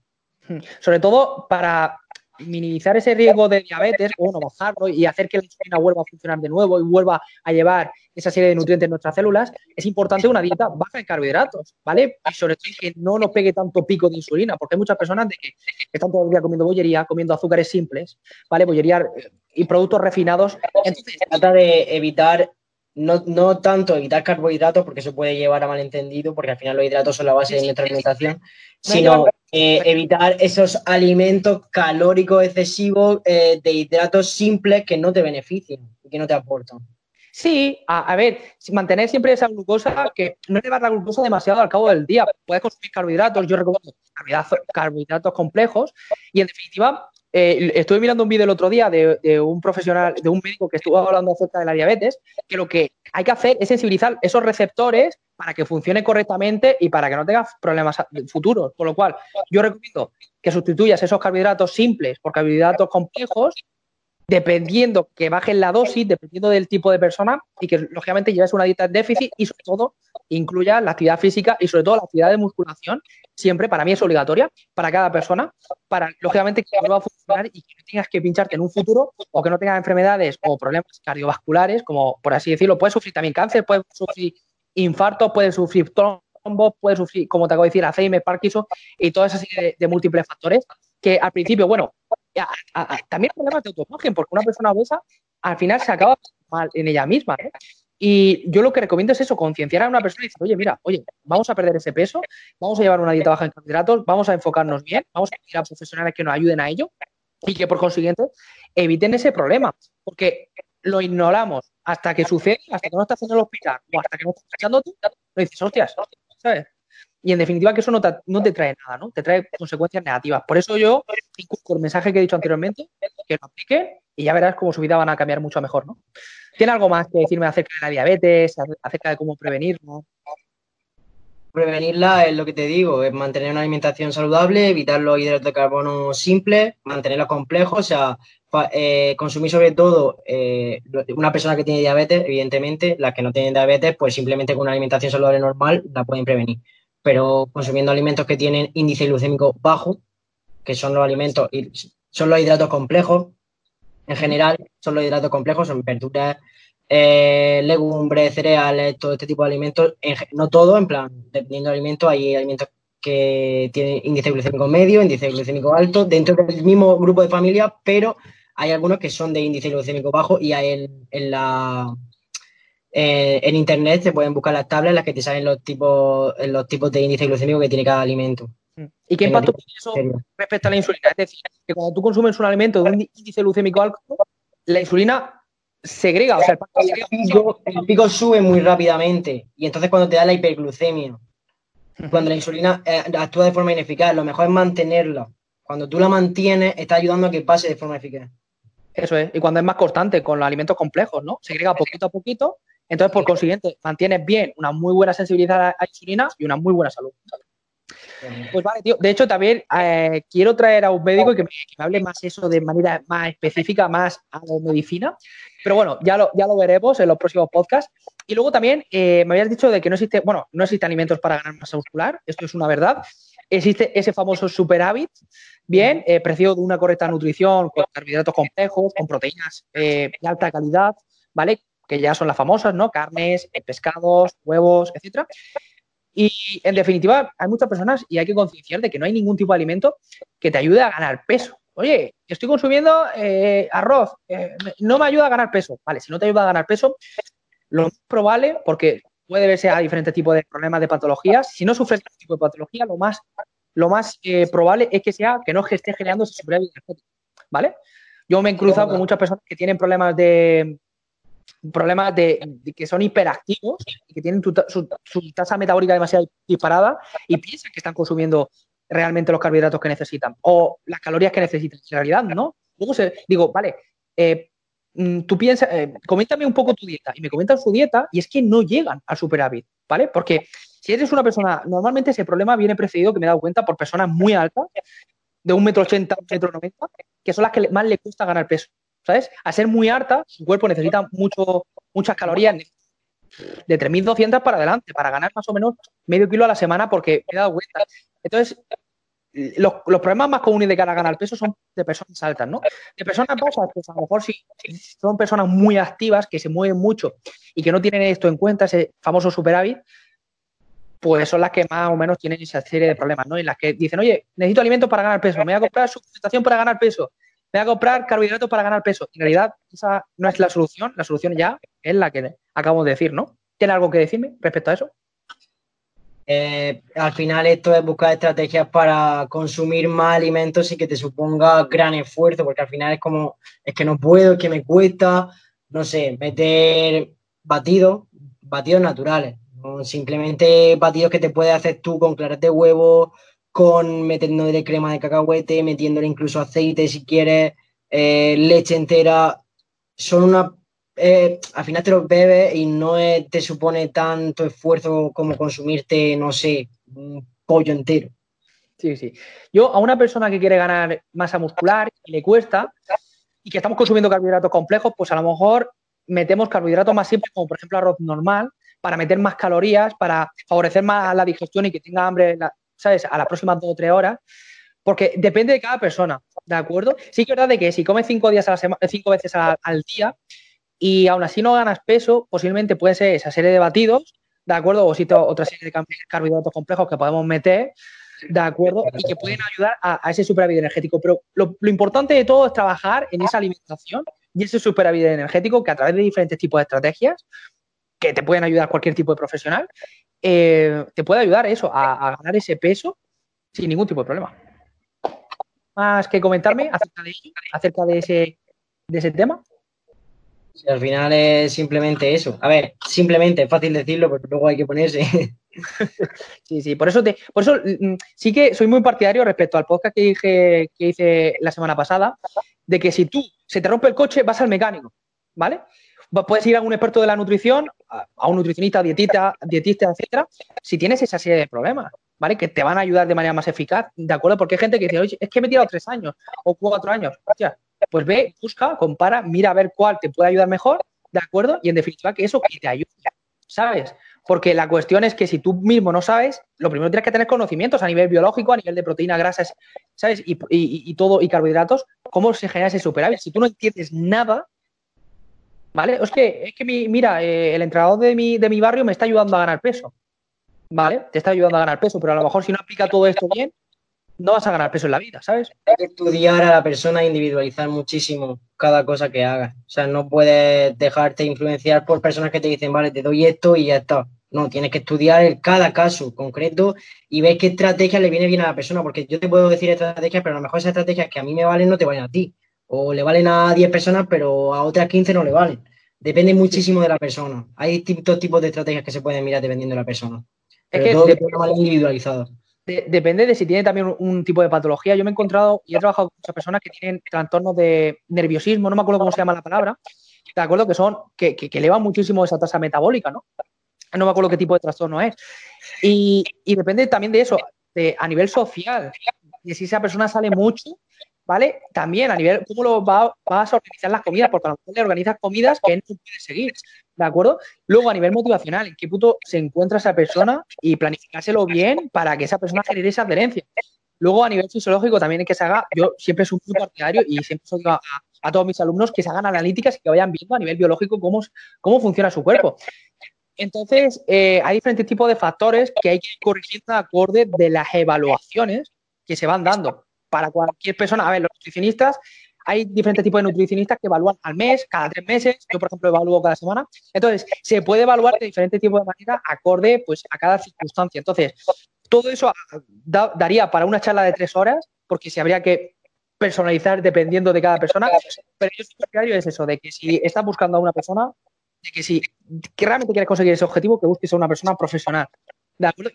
Sobre todo para minimizar ese riesgo de diabetes, bueno, bajarlo y hacer que la insulina vuelva a funcionar de nuevo y vuelva a llevar esa serie de nutrientes en nuestras células, es importante una dieta baja en carbohidratos, ¿vale? Y sobre todo que no nos pegue tanto pico de insulina, porque hay muchas personas de que, están todo el día comiendo bollería, comiendo azúcares simples, ¿vale? Bollería eh, y productos refinados. Entonces, trata de evitar no, no, tanto evitar carbohidratos, porque eso puede llevar a malentendido, porque al final los hidratos son la base de nuestra alimentación, sino eh, evitar esos alimentos calóricos excesivos eh, de hidratos simples que no te benefician y que no te aportan. Sí, a, ver, mantener siempre esa glucosa, que no llevar la glucosa demasiado al cabo del día. Puedes consumir carbohidratos, yo recomiendo carbohidratos complejos y en definitiva eh, estuve mirando un vídeo el otro día de, un profesional, de un médico que estuvo hablando acerca de la diabetes, que lo que hay que hacer es sensibilizar esos receptores para que funcione correctamente y para que no tengas problemas futuros. Con lo cual, yo recomiendo que sustituyas esos carbohidratos simples por carbohidratos complejos dependiendo que bajen la dosis, dependiendo del tipo de persona y que lógicamente lleves una dieta de déficit y sobre todo incluya la actividad física y sobre todo la actividad de musculación, siempre para mí es obligatoria para cada persona, para lógicamente que vuelva a funcionar y que no tengas que pincharte en un futuro o que no tengas enfermedades o problemas cardiovasculares, como por así decirlo, puedes sufrir también cáncer, puedes sufrir infarto, puedes sufrir trombos, puedes sufrir, como te acabo de decir, Alzheimer, Parkinson y toda esa serie de múltiples factores que al principio, bueno, también problemas de autoimagen, porque una persona obesa al final se acaba mal en ella misma. ¿eh? Y yo lo que recomiendo es eso, concienciar a una persona y decir, oye, mira, oye, vamos a perder ese peso, vamos a llevar una dieta baja en carbohidratos, vamos a enfocarnos bien, vamos a ir a profesionales que nos ayuden a ello y que por consiguiente eviten ese problema, porque lo ignoramos hasta que sucede, hasta que no estás en el hospital o hasta que no estás echando tú, lo dices, hostias, ¿sabes? Y en definitiva que eso no te, trae nada, ¿no? Te trae consecuencias negativas. Por eso yo, con el mensaje que he dicho anteriormente, que lo aplique y ya verás cómo su vida van a cambiar mucho mejor, ¿no? ¿Tiene algo más que decirme acerca de la diabetes, acerca de cómo prevenirlo? Prevenirla es lo que te digo, es mantener una alimentación saludable, evitar los hidratos de carbono simples, mantenerlos complejos, o sea, eh, consumir sobre todo eh, una persona que tiene diabetes, evidentemente, las que no tienen diabetes, pues simplemente con una alimentación saludable normal la pueden prevenir pero consumiendo alimentos que tienen índice glucémico bajo, que son los alimentos, son los hidratos complejos, en general son los hidratos complejos, son verduras, eh, legumbres, cereales, todo este tipo de alimentos, no todo, en plan, dependiendo del alimento, hay alimentos que tienen índice glucémico medio, índice glucémico alto, dentro del mismo grupo de familia, pero hay algunos que son de índice glucémico bajo y hay en la eh, en internet se pueden buscar las tablas en las que te salen los tipos, los tipos de índice glucémico que tiene cada alimento. ¿Y qué impacto tiene eso respecto a la insulina? Es decir, que cuando tú consumes un alimento de un índice glucémico alto, la insulina segrega, o sea, el, pico, sube muy rápidamente y entonces cuando te da la hiperglucemia, cuando la insulina eh, actúa de forma ineficaz, lo mejor es mantenerla. Cuando tú la mantienes, está ayudando a que pase de forma eficaz. Eso es, y cuando es más constante con los alimentos complejos, ¿no? Segrega poquito a poquito entonces, por consiguiente, mantienes bien una muy buena sensibilidad a la insulina y una muy buena salud. Pues vale, tío. De hecho, también eh, quiero traer a un médico que me, hable más eso de manera más específica, más a la medicina. Pero bueno, ya lo, ya lo veremos en los próximos podcasts. Y luego también eh, me habías dicho de que no existe, bueno, no existe alimentos para ganar masa muscular. Esto es una verdad. Existe ese famoso superávit, bien, eh, precio de una correcta nutrición, con carbohidratos complejos, con proteínas de alta calidad, ¿vale? Que ya son las famosas, ¿no? Carnes, eh, pescados, huevos, etcétera. Y en definitiva, hay muchas personas y hay que concienciar de que no hay ningún tipo de alimento que te ayude a ganar peso. Oye, estoy consumiendo eh, arroz, eh, no me ayuda a ganar peso. Vale, si no te ayuda a ganar peso, lo más probable, porque puede verse a diferentes tipos de problemas de patologías, si no sufres este tipo de patología, lo más, lo más probable es que sea que no esté generando ese superávit ¿vale? Yo me he cruzado con muchas personas que tienen problemas de, problemas de, que son hiperactivos que tienen su, tasa metabólica demasiado disparada y piensan que están consumiendo realmente los carbohidratos que necesitan o las calorías que necesitan. En realidad, no. Luego se, digo, vale, eh, mm, tú piensas, eh, coméntame un poco tu dieta y me comentan su dieta y es que no llegan al superávit, ¿vale? Porque si eres una persona, normalmente ese problema viene precedido, que me he dado cuenta, por personas muy altas, de un metro ochenta, un metro noventa, que son las que más le cuesta ganar peso. ¿Sabes? A ser muy harta, su cuerpo necesita mucho, muchas calorías, de 3.200 para adelante, para ganar más o menos medio kilo a la semana, porque me he dado cuenta. Entonces, los, problemas más comunes de cara a ganar peso son de personas altas, ¿no? De personas bajas, pues a lo mejor si son personas muy activas, que se mueven mucho y que no tienen esto en cuenta, ese famoso superávit, pues son las que más o menos tienen esa serie de problemas, ¿no? Y las que dicen, oye, necesito alimentos para ganar peso, me voy a comprar suplementación para ganar peso, voy a comprar carbohidratos para ganar peso. En realidad, esa no es la solución, la solución ya es la que acabo de decir, ¿no? ¿Tiene algo que decirme respecto a eso? Eh, al final esto es buscar estrategias para consumir más alimentos y que te suponga gran esfuerzo, porque al final es como, es que no puedo, es que me cuesta, no sé, meter batidos, batidos naturales, simplemente batidos que te puedes hacer tú con claras de huevo, con metiéndole crema de cacahuete, metiéndole incluso aceite si quieres, eh, leche entera, son una eh, al final te lo bebes y no te supone tanto esfuerzo como consumirte, no sé, un pollo entero. Sí, sí. Yo a una persona que quiere ganar masa muscular y le cuesta y que estamos consumiendo carbohidratos complejos, pues a lo mejor metemos carbohidratos más simples, como por ejemplo arroz normal, para meter más calorías, para favorecer más la digestión y que tenga hambre, ¿sabes?, a las próximas dos o tres horas. Porque depende de cada persona, ¿de acuerdo? Sí que es verdad de que si comes cinco, días a la semana, cinco veces al día, y aún así no ganas peso, posiblemente puede ser esa serie de batidos, ¿de acuerdo? O si otra serie de carbohidratos complejos que podemos meter, ¿de acuerdo? Y que pueden ayudar a, ese superávit energético. Pero lo, importante de todo es trabajar en esa alimentación y ese superávit energético que a través de diferentes tipos de estrategias, que te pueden ayudar cualquier tipo de profesional, eh, te puede ayudar eso, a, ganar ese peso sin ningún tipo de problema. ¿Más que comentarme acerca de acerca de ese, de ese tema? al final es simplemente eso. A ver, simplemente es fácil decirlo, pero luego hay que ponerse. Sí, sí, por eso te, por eso mm, sí que soy muy partidario respecto al podcast que dije que hice la semana pasada, de que si tú se te rompe el coche, vas al mecánico, ¿vale? Puedes ir a un experto de la nutrición, a un nutricionista, dietista, dietista, etcétera, si tienes esa serie de problemas, ¿vale? Que te van a ayudar de manera más eficaz, ¿de acuerdo? Porque hay gente que dice, oye, es que me he tirado tres años o cuatro años. Hostia, pues ve, busca, compara, mira a ver cuál te puede ayudar mejor, ¿de acuerdo? Y en definitiva que eso que te ayude, ¿sabes? Porque la cuestión es que si tú mismo no sabes, lo primero tienes que tener conocimientos a nivel biológico, a nivel de proteína, grasas, ¿sabes? Y, todo, y carbohidratos, cómo se genera ese superávit. Si tú no entiendes nada, ¿vale? Es que, es que mira, eh, el entrenador de mi, de mi barrio me está ayudando a ganar peso, ¿vale? Te está ayudando a ganar peso, pero a lo mejor si no aplica todo esto bien, no vas a ganar peso en la vida, ¿sabes? Hay que estudiar a la persona e individualizar muchísimo cada cosa que hagas. O sea, no puedes dejarte influenciar por personas que te dicen, vale, te doy esto y ya está. No, tienes que estudiar cada caso concreto y ver qué estrategia le viene bien a la persona, porque yo te puedo decir estrategias, pero a lo mejor esas estrategias que a mí me valen no te valen a ti. O le valen a 10 personas, pero a otras 15 no le valen. Depende muchísimo de la persona. Hay distintos tipos de estrategias que se pueden mirar dependiendo de la persona. es que todo de, de individualizado depende de si tiene también un, tipo de patología. Yo me he encontrado y he trabajado con muchas personas que tienen trastornos de nerviosismo, no me acuerdo cómo se llama la palabra, de acuerdo que son, que, que, elevan muchísimo esa tasa metabólica, ¿no? No me acuerdo qué tipo de trastorno es. Y, depende también de eso, de, a nivel social, y si esa persona sale mucho, ¿vale? También a nivel, ¿cómo lo vas a organizar las comidas? Porque a lo mejor le organizas comidas que no puede seguir. ¿De acuerdo? Luego, a nivel motivacional, ¿en qué punto se encuentra esa persona? Y planificárselo bien para que esa persona genere esa adherencia. Luego, a nivel fisiológico, también hay que se haga, yo siempre soy muy partidario y siempre soy a, a, todos mis alumnos que se hagan analíticas y que vayan viendo a nivel biológico cómo, cómo funciona su cuerpo. Entonces, eh, hay diferentes tipos de factores que hay que ir corrigiendo acorde de las evaluaciones que se van dando para cualquier persona. A ver, los nutricionistas hay diferentes tipos de nutricionistas que evalúan al mes, cada tres meses. Yo, por ejemplo, evalúo cada semana. Entonces, se puede evaluar de diferentes tipos de manera acorde pues, a cada circunstancia. Entonces, todo eso daría para una charla de tres horas, porque se habría que personalizar dependiendo de cada persona. Pero yo partidario es eso, de que si estás buscando a una persona, de que si realmente quieres conseguir ese objetivo, que busques a una persona profesional.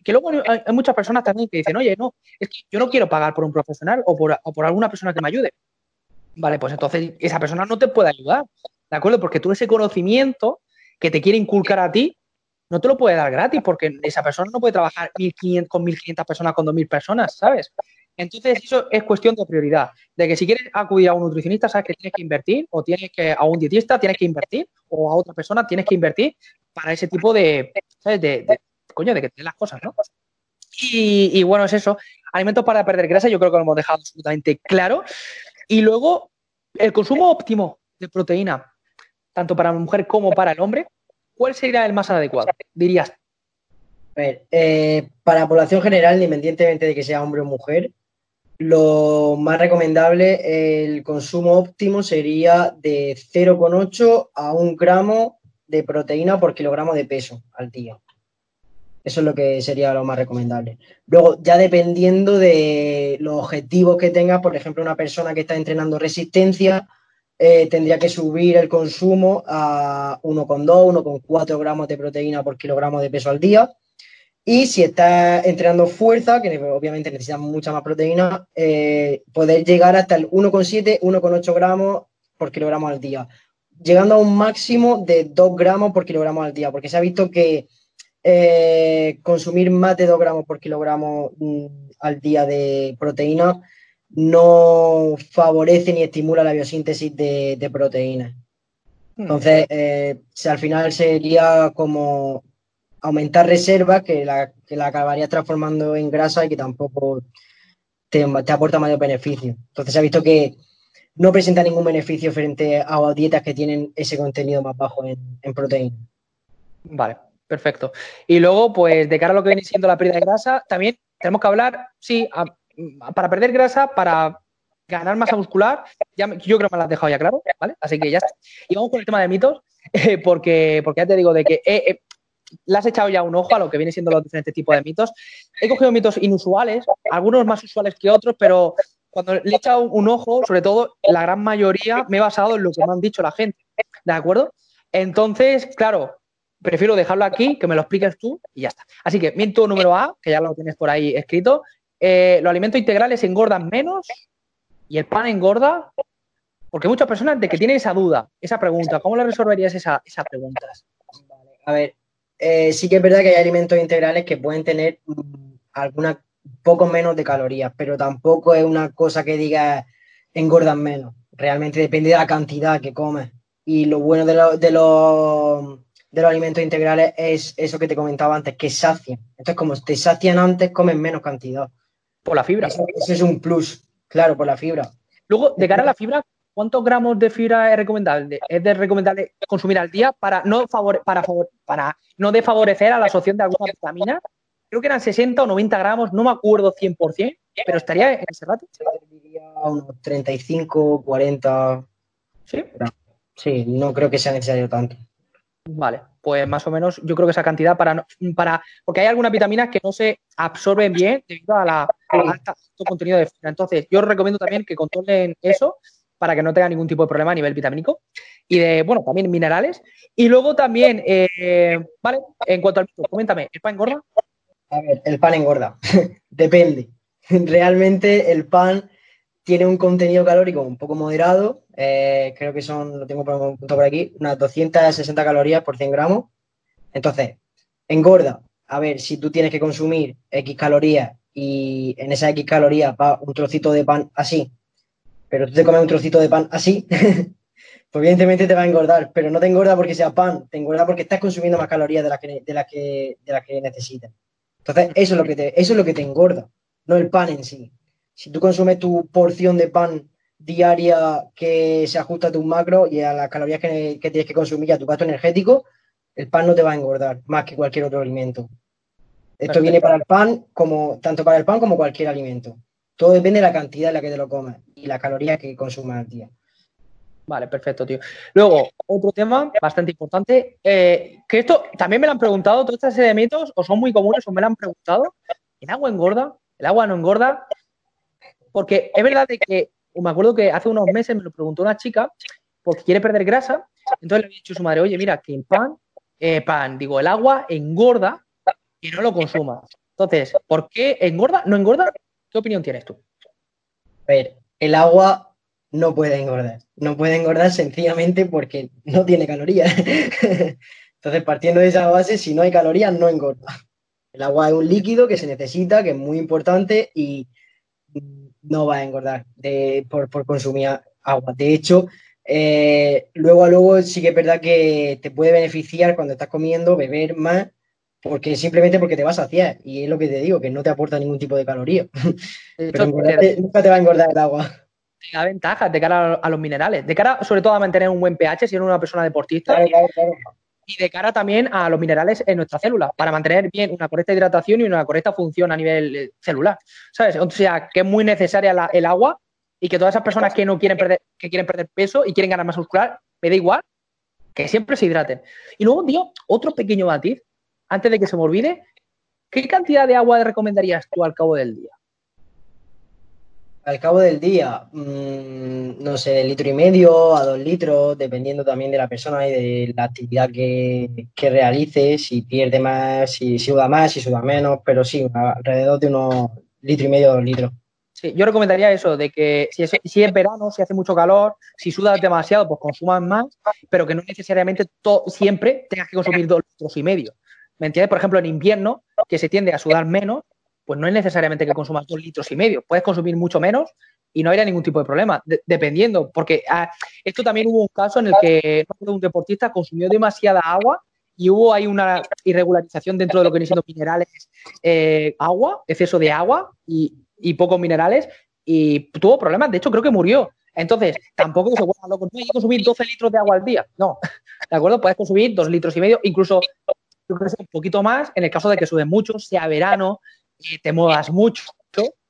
Que luego hay, muchas personas también que dicen, oye, no, es que yo no quiero pagar por un profesional o por, o por alguna persona que me ayude. Vale, pues entonces esa persona no te puede ayudar, ¿de acuerdo? Porque tú ese conocimiento que te quiere inculcar a ti, no te lo puede dar gratis, porque esa persona no puede trabajar con 1.500 personas, con 2.000 personas, ¿sabes? Entonces, eso es cuestión de prioridad. De que si quieres acudir a un nutricionista, sabes que tienes que invertir, o tienes que, a un dietista tienes que invertir, o a otra persona tienes que invertir para ese tipo de, ¿sabes? De, coño, de que te las cosas, ¿no? Y, bueno, es eso. Alimentos para perder grasa, yo creo que lo hemos dejado absolutamente claro. Y luego, el consumo óptimo de proteína, tanto para la mujer como para el hombre, ¿cuál sería el más adecuado? Dirías. A ver, eh, para la población general, independientemente de que sea hombre o mujer, lo más recomendable, el consumo óptimo sería de 0,8 a 1 gramo de proteína por kilogramo de peso al día. Eso es lo que sería lo más recomendable. Luego, ya dependiendo de los objetivos que tenga, por ejemplo, una persona que está entrenando resistencia, eh, tendría que subir el consumo a 1,2, 1,4 gramos de proteína por kilogramo de peso al día. Y si está entrenando fuerza, que obviamente necesita mucha más proteína, eh, poder llegar hasta el 1,7, 1,8 gramos por kilogramo al día, llegando a un máximo de 2 gramos por kilogramo al día, porque se ha visto que eh, consumir más de 2 gramos por kilogramo mm, al día de proteína no favorece ni estimula la biosíntesis de, de proteínas. Hmm. Entonces, eh, si al final sería como aumentar reservas que la, que la acabaría transformando en grasa y que tampoco te, aporta mayor beneficio. Entonces se ha visto que no presenta ningún beneficio frente a dietas que tienen ese contenido más bajo en, proteína. Vale, perfecto. Y luego, pues de cara a lo que viene siendo la pérdida de grasa, también tenemos que hablar, sí, para perder grasa, para ganar masa muscular, ya yo creo que me lo has dejado ya claro, ¿vale? Así que ya está. Y vamos con el tema de mitos, porque, porque ya te digo de que le has echado ya un ojo a lo que viene siendo los diferentes tipos de mitos. He cogido mitos inusuales, algunos más usuales que otros, pero cuando le he echado un ojo, sobre todo, la gran mayoría me he basado en lo que me han dicho la gente. ¿De acuerdo? Entonces, claro, prefiero dejarlo aquí, que me lo expliques tú y ya está. Así que, miento número A, que ya lo tienes por ahí escrito. Eh, los alimentos integrales engordan menos y el pan engorda. Porque muchas personas de que tienen esa duda, esa pregunta, ¿cómo le resolverías esa, esa pregunta? a ver, eh, sí que es verdad que hay alimentos integrales que pueden tener mm, alguna poco menos de calorías, pero tampoco es una cosa que diga engordan menos. Realmente depende de la cantidad que comes. Y lo bueno de, de, los, de los alimentos integrales es eso que te comentaba antes, que sacian. Entonces, como te sacian antes, comen menos cantidad. Por la fibra. Eso, es un plus, claro, por la fibra. Luego, de cara a la fibra, ¿cuántos gramos de fibra es recomendable? Es de recomendable consumir al día para no, favore, para, para no desfavorecer a la absorción de alguna vitamina. Creo que eran 60 o 90 gramos, no me acuerdo 100%, pero estaría en ese rato. Diría unos 35, 40. ¿Sí? Sí, no creo que sea necesario tanto. Vale, pues más o menos yo creo que esa cantidad para, para porque hay algunas vitaminas que no se absorben bien debido a la alta contenido de fibra. Entonces, yo recomiendo también que controlen eso para que no tenga ningún tipo de problema a nivel vitamínico. Y de, bueno, también minerales. Y luego también, eh, vale, en cuanto al coméntame, ¿el pan engorda? A ver, el pan engorda. Depende. Realmente el pan tiene un contenido calórico un poco moderado. Eh, creo que son, lo tengo por, por aquí, unas 260 calorías por 100 gramos. Entonces, engorda. A ver, si tú tienes que consumir X calorías y en esas X calorías va un trocito de pan así, pero tú te comes un trocito de pan así, pues evidentemente te va a engordar, pero no te engorda porque sea pan, te engorda porque estás consumiendo más calorías de las que, de las que, de las que necesitas. Entonces, eso es, lo que eso es lo que te engorda, no el pan en sí. Si tú consumes tu porción de pan diaria que se ajusta a tus macros y a las calorías que, tienes que consumir y a tu gasto energético, el pan no te va a engordar más que cualquier otro alimento. Esto viene para el pan como tanto para el pan como cualquier alimento. Todo depende de la cantidad en la que te lo comas y la caloría que consumas al día. Vale, perfecto, tío. Luego, otro tema bastante importante, eh, que esto también me lo han preguntado, toda esta serie de mitos, o son muy comunes o me lo han preguntado. ¿El agua engorda? ¿El agua no engorda? Porque es verdad de que, me acuerdo que hace unos meses me lo preguntó una chica, porque quiere perder grasa, entonces le había dicho a su madre, oye, mira, que el pan, eh, pan, digo, el agua engorda y no lo consumas. Entonces, ¿por qué engorda? ¿No engorda? ¿Qué opinión tienes tú? A ver, el agua no puede engordar. No puede engordar sencillamente porque no tiene calorías. Entonces, partiendo de esa base, si no hay calorías, no engorda. El agua es un líquido que se necesita, que es muy importante y no va a engordar por, consumir agua. De hecho, eh, luego a luego sí que es verdad que te puede beneficiar cuando estás comiendo beber más porque simplemente porque te vas a saciar. Y es lo que te digo, que no te aporta ningún tipo de caloría. Pero nunca te va a engordar el agua. Da ventajas de cara a los minerales, de cara sobre todo a mantener un buen pH si eres una persona deportista. Y de cara también a los minerales en nuestras células, para mantener bien una correcta hidratación y una correcta función a nivel eh, celular. ¿Sabes? O sea, que es muy necesaria el agua y que todas esas personas que no quieren perder, que quieren perder peso y quieren ganar más muscular, me da igual, que siempre se hidraten. Y luego, tío, otro pequeño matiz, antes de que se me olvide, ¿qué cantidad de agua recomendarías tú al cabo del día? Al cabo del día, mmm, no sé, de litro y medio a dos litros, dependiendo también de la persona y de la actividad que, que realice, si pierde más, si, suda más, si suda menos, pero sí, alrededor de unos litro y medio a dos litros. Sí, yo recomendaría eso, de que si es, si es verano, si hace mucho calor, si sudas demasiado, pues consumas más, pero que no necesariamente siempre tengas que consumir dos litros y medio. ¿Me entiendes? Por ejemplo, en invierno, que se tiende a sudar menos, pues no es necesariamente que consumas dos litros y medio. Puedes consumir mucho menos y no habría ningún tipo de problema, dependiendo, porque ah, esto también hubo un caso en el que un deportista consumió demasiada agua y hubo ahí una irregularización dentro de lo que vienen siendo minerales, eh, agua, exceso de agua y, pocos minerales y tuvo problemas, de hecho creo que murió. Entonces, tampoco se vuelvan locos, no hay que consumir 12 litros de agua al día, no, ¿de acuerdo? Puedes consumir dos litros y medio, incluso yo creo que un poquito más en el caso de que sube mucho, sea verano, te muevas mucho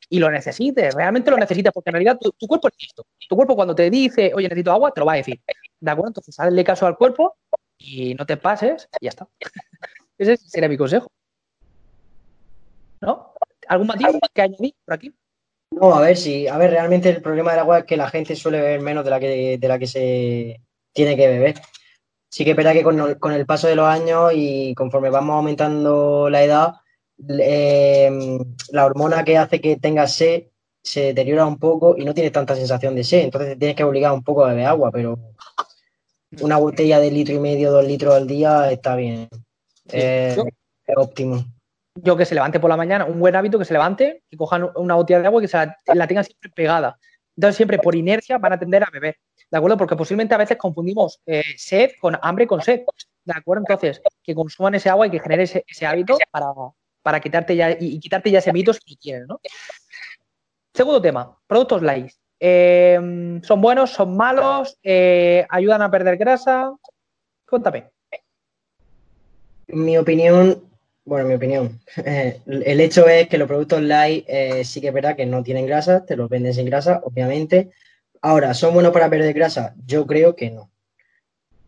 y lo necesites, realmente lo necesitas, porque en realidad tu, cuerpo es listo. Tu cuerpo cuando te dice, oye, necesito agua, te lo va a decir. ¿De acuerdo? Entonces, hazle caso al cuerpo y no te pases y ya está. Ese sería mi consejo. ¿No? ¿Algún matiz que añadir por aquí? No, a ver si, a ver, realmente el problema del agua es que la gente suele beber menos de la que, de la que se tiene que beber. Sí que es que con, con el paso de los años y conforme vamos aumentando la edad, Em, la hormona que hace que tengas sed se deteriora un poco y no tienes tanta sensación de sed. Entonces tienes que obligar un poco a beber agua, pero una botella de litro y medio, dos litros al día está bien. es óptimo. Yo que se levante por la mañana, un buen hábito que se levante, y cojan una botella de agua y que se la, tengan siempre pegada. Entonces siempre por inercia van a tender a beber. ¿De acuerdo? Porque posiblemente a veces confundimos eh, sed con hambre con sed. ¿De acuerdo? Entonces, que consuman ese agua y que genere ese hábito para, para quitarte ya y, quitarte ya ese mito si quieres, ¿no? Segundo tema, productos light. Eh, ¿Son buenos? ¿Son malos? Eh, ¿Ayudan a perder grasa? Cuéntame. Mi opinión, bueno, mi opinión. el hecho es que los productos light eh, sí que es verdad que no tienen grasa, te los venden sin grasa, obviamente. Ahora, ¿son buenos para perder grasa? Yo creo que no.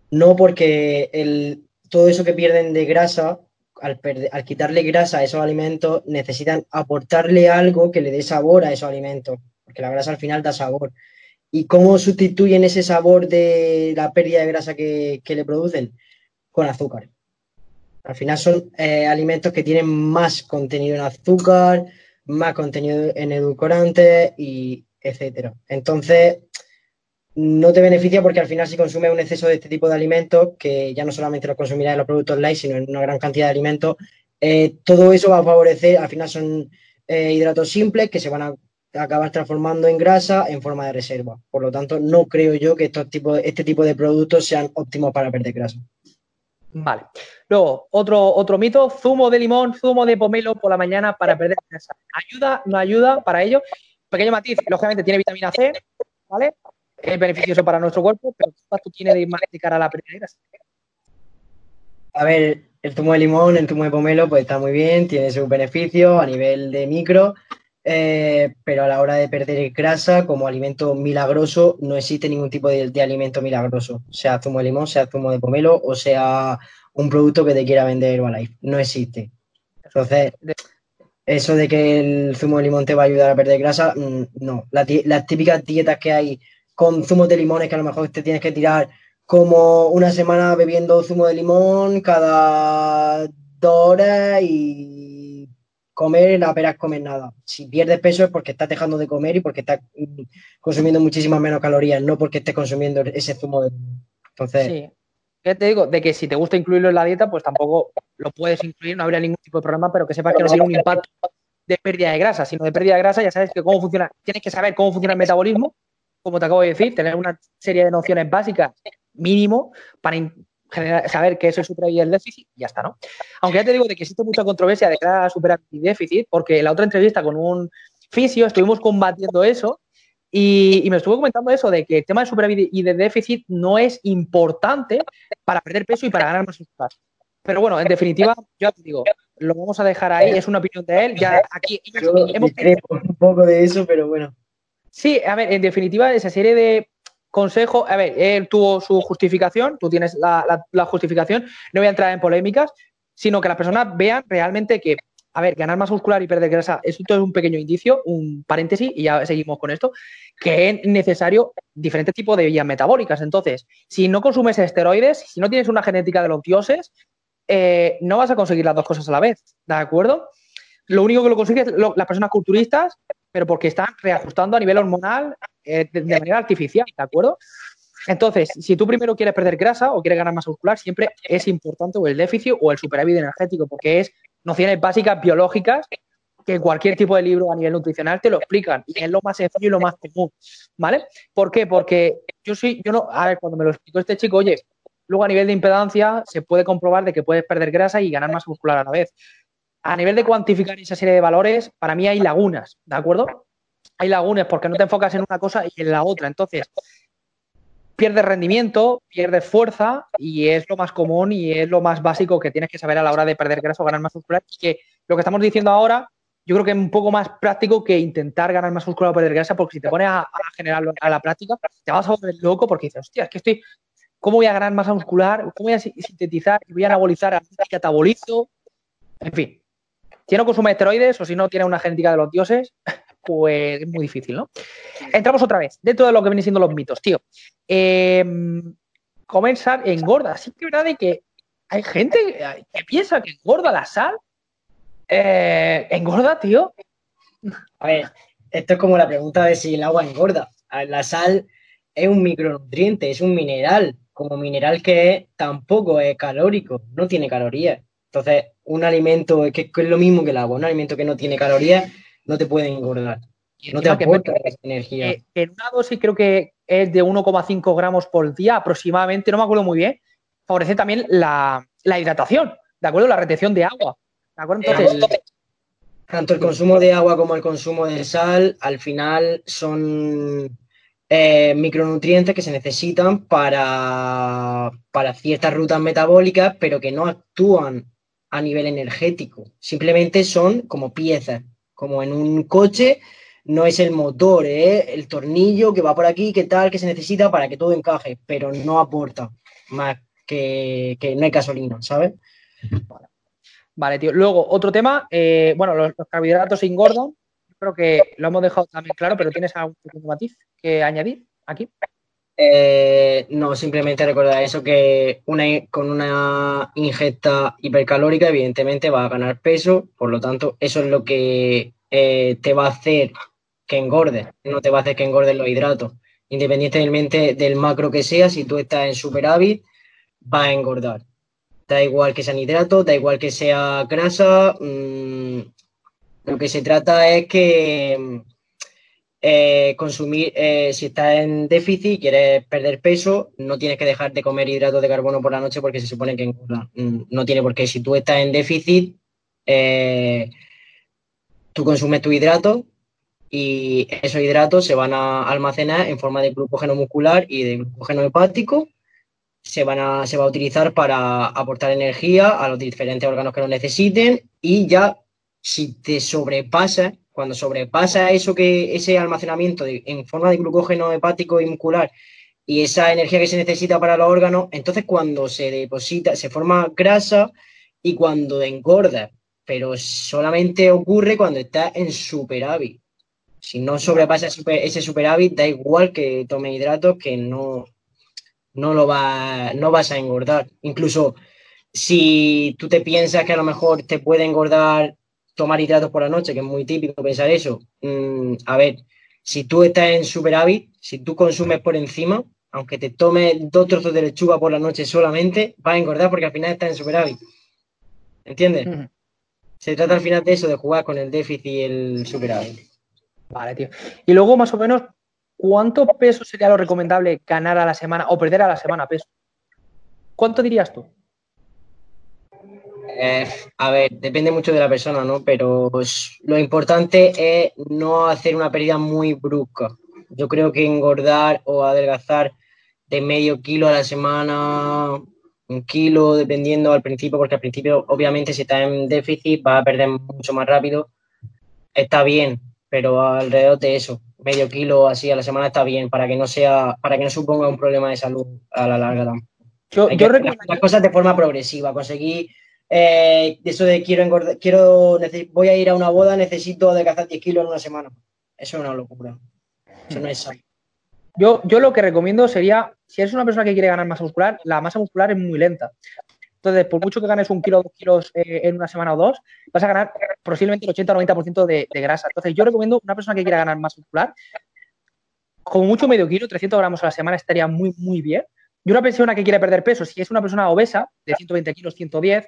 No porque el, todo eso que pierden de grasa al, quitarle grasa a esos alimentos, necesitan aportarle algo que le dé sabor a esos alimentos, porque la grasa al final da sabor. ¿Y cómo sustituyen ese sabor de la pérdida de grasa que, le producen? Con azúcar. Al final son eh, alimentos que tienen más contenido en azúcar, más contenido en edulcorantes y etcétera. Entonces, no te beneficia porque al final si consumes un exceso de este tipo de alimentos, que ya no solamente los consumirás en los productos light, sino en una gran cantidad de alimentos, eh, todo eso va a favorecer, al final son eh, hidratos simples que se van a acabar transformando en grasa en forma de reserva. Por lo tanto, no creo yo que estos tipos, este tipo de productos sean óptimos para perder grasa. Vale. Luego, otro, otro mito, zumo de limón, zumo de pomelo por la mañana para perder grasa. ¿Ayuda? ¿No ayuda para ello? Pequeño matiz, lógicamente tiene vitamina C, ¿vale? Es beneficioso para nuestro cuerpo, pero ¿qué impacto tiene de, de cara a la pérdida A ver, el zumo de limón, el zumo de pomelo, pues está muy bien, tiene sus beneficios a nivel de micro, eh, pero a la hora de perder grasa como alimento milagroso no existe ningún tipo de, alimento milagroso, sea zumo de limón, sea zumo de pomelo o sea un producto que te quiera vender Herbalife, no existe. Entonces, eso de que el zumo de limón te va a ayudar a perder grasa, mm, no. las típicas dietas que hay con zumos de limones que a lo mejor te tienes que tirar como una semana bebiendo zumo de limón cada dos horas y comer apenas comer nada. Si pierdes peso es porque estás dejando de comer y porque estás consumiendo muchísimas menos calorías, no porque estés consumiendo ese zumo de limón. Entonces, sí. ¿Qué te digo? De que si te gusta incluirlo en la dieta, pues tampoco lo puedes incluir, no habría ningún tipo de problema, pero que sepas que no tiene un impacto de pérdida de grasa, sino de pérdida de grasa, ya sabes que cómo funciona, tienes que saber cómo funciona el metabolismo como te acabo de decir, tener una serie de nociones básicas mínimo para saber que eso es superávit y el déficit, y ya está, ¿no? Aunque ya te digo de que existe mucha controversia de crear superávit y déficit, porque en la otra entrevista con un fisio estuvimos combatiendo eso y, me estuvo comentando eso de que el tema de superávit y de déficit no es importante para perder peso y para ganar más músculo. Pero bueno, en definitiva, yo te digo, lo vamos a dejar ahí, es una opinión de él. Ya aquí hemos... un poco de eso, pero bueno. Sí, a ver, en definitiva, esa serie de consejos, a ver, él tuvo su justificación, tú tienes la, justificación, no voy a entrar en polémicas, sino que las personas vean realmente que, a ver, ganar más muscular y perder grasa, esto es un pequeño indicio, un paréntesis, y ya seguimos con esto, que es necesario diferentes tipos de vías metabólicas. Entonces, si no consumes esteroides, si no tienes una genética de los dioses, eh, no vas a conseguir las dos cosas a la vez, ¿de acuerdo? Lo único que lo consigues las personas culturistas pero porque están reajustando a nivel hormonal eh, de, manera artificial, ¿de acuerdo? Entonces, si tú primero quieres perder grasa o quieres ganar masa muscular, siempre es importante o el déficit o el superávit energético, porque es nociones básicas biológicas que cualquier tipo de libro a nivel nutricional te lo explican y es lo más sencillo y lo más común, ¿vale? ¿Por qué? Porque yo soy, yo no, a ver, cuando me lo explicó este chico, oye, luego a nivel de impedancia se puede comprobar de que puedes perder grasa y ganar masa muscular a la vez a nivel de cuantificar esa serie de valores, para mí hay lagunas, ¿de acuerdo? Hay lagunas porque no te enfocas en una cosa y en la otra. Entonces, pierdes rendimiento, pierdes fuerza y es lo más común y es lo más básico que tienes que saber a la hora de perder grasa o ganar más muscular. Y que lo que estamos diciendo ahora, yo creo que es un poco más práctico que intentar ganar más muscular o perder grasa, porque si te pones a, generarlo a la práctica, te vas a volver loco porque dices, hostia, es que estoy, ¿cómo voy a ganar masa muscular? ¿Cómo voy a sintetizar? ¿Voy a anabolizar? ¿A catabolizo? En fin, si no consume esteroides o si no tiene una genética de los dioses, pues es muy difícil, ¿no? Entramos otra vez, dentro de lo que vienen siendo los mitos, tío. Eh, comer sal engorda. Sí que es verdad de que hay gente que piensa que engorda la sal. Eh, ¿Engorda, tío? A ver, esto es como la pregunta de si el agua engorda. La sal es un micronutriente, es un mineral. Como mineral que tampoco es calórico, no tiene calorías. Entonces, un alimento que, es lo mismo que el agua, un alimento que no tiene calorías, no te puede engordar. No te aporta energía. Eh, en una dosis creo que es de 1,5 gramos por día aproximadamente, no me acuerdo muy bien, favorece también la, hidratación, ¿de acuerdo? La retención de agua. ¿De acuerdo? Entonces, tanto el consumo de agua como el consumo de sal, al final son eh, micronutrientes que se necesitan para, para ciertas rutas metabólicas, pero que no actúan a nivel energético. Simplemente son como piezas, como en un coche, no es el motor, ¿eh? el tornillo que va por aquí, que tal, que se necesita para que todo encaje, pero no aporta más que, que no hay gasolina, ¿sabes? Vale. tío. Luego, otro tema, eh, bueno, los, carbohidratos se engordan. Creo que lo hemos dejado también claro, pero ¿tienes algún matiz que añadir aquí? Eh, no, simplemente recordar eso que una, con una ingesta hipercalórica evidentemente va a ganar peso, por lo tanto eso es lo que eh, te va a hacer que engorde, no te va a hacer que engorden los hidratos. Independientemente del macro que sea, si tú estás en superávit, va a engordar. Da igual que sean hidratos, da igual que sea grasa, mm, lo que se trata es que eh, consumir, eh, si estás en déficit y quieres perder peso, no tienes que dejar de comer hidratos de carbono por la noche porque se supone que mm, No tiene por qué. Si tú estás en déficit, eh, tú consumes tu hidrato y esos hidratos se van a almacenar en forma de glucógeno muscular y de glucógeno hepático. Se, van a, se va a utilizar para aportar energía a los diferentes órganos que lo necesiten y ya si te sobrepasa cuando sobrepasa eso que ese almacenamiento en forma de glucógeno hepático y muscular y esa energía que se necesita para los órganos, entonces cuando se deposita, se forma grasa y cuando engorda, pero solamente ocurre cuando está en superávit. Si no sobrepasa ese superávit, da igual que tome hidratos que no, no lo va, no vas a engordar. Incluso si tú te piensas que a lo mejor te puede engordar tomar hidratos por la noche, que es muy típico pensar eso. Mm, a ver, si tú estás en superávit, si tú consumes por encima, aunque te tomes dos trozos de lechuga por la noche solamente, vas a engordar porque al final estás en superávit. ¿Entiendes? Se trata al final de eso, de jugar con el déficit y el superávit. Vale, tío. Y luego, más o menos, ¿cuánto peso sería lo recomendable ganar a la semana o perder a la semana peso? ¿Cuánto dirías tú? Eh, a ver, depende mucho de la persona, ¿no? Pero pues, lo importante es no hacer una pérdida muy brusca. Yo creo que engordar o adelgazar de medio kilo a la semana, un kilo, dependiendo al principio, porque al principio, obviamente, si está en déficit, va a perder mucho más rápido. Está bien, pero alrededor de eso, medio kilo así a la semana está bien, para que no sea, para que no suponga un problema de salud a la larga Yo, yo recomiendo las cosas de forma progresiva, conseguir eh, eso de quiero engordar, quiero, voy a ir a una boda, necesito adelgazar 10 kilos en una semana. Eso es una locura. Eso no es sano. Yo, yo lo que recomiendo sería, si eres una persona que quiere ganar masa muscular, la masa muscular es muy lenta. Entonces, por mucho que ganes un kilo o dos kilos eh, en una semana o dos, vas a ganar posiblemente el 80 o 90% de, de grasa. Entonces, yo recomiendo una persona que quiera ganar masa muscular, como mucho medio kilo, 300 gramos a la semana estaría muy, muy bien. Y una persona que quiere perder peso, si es una persona obesa, de 120 kilos, 110,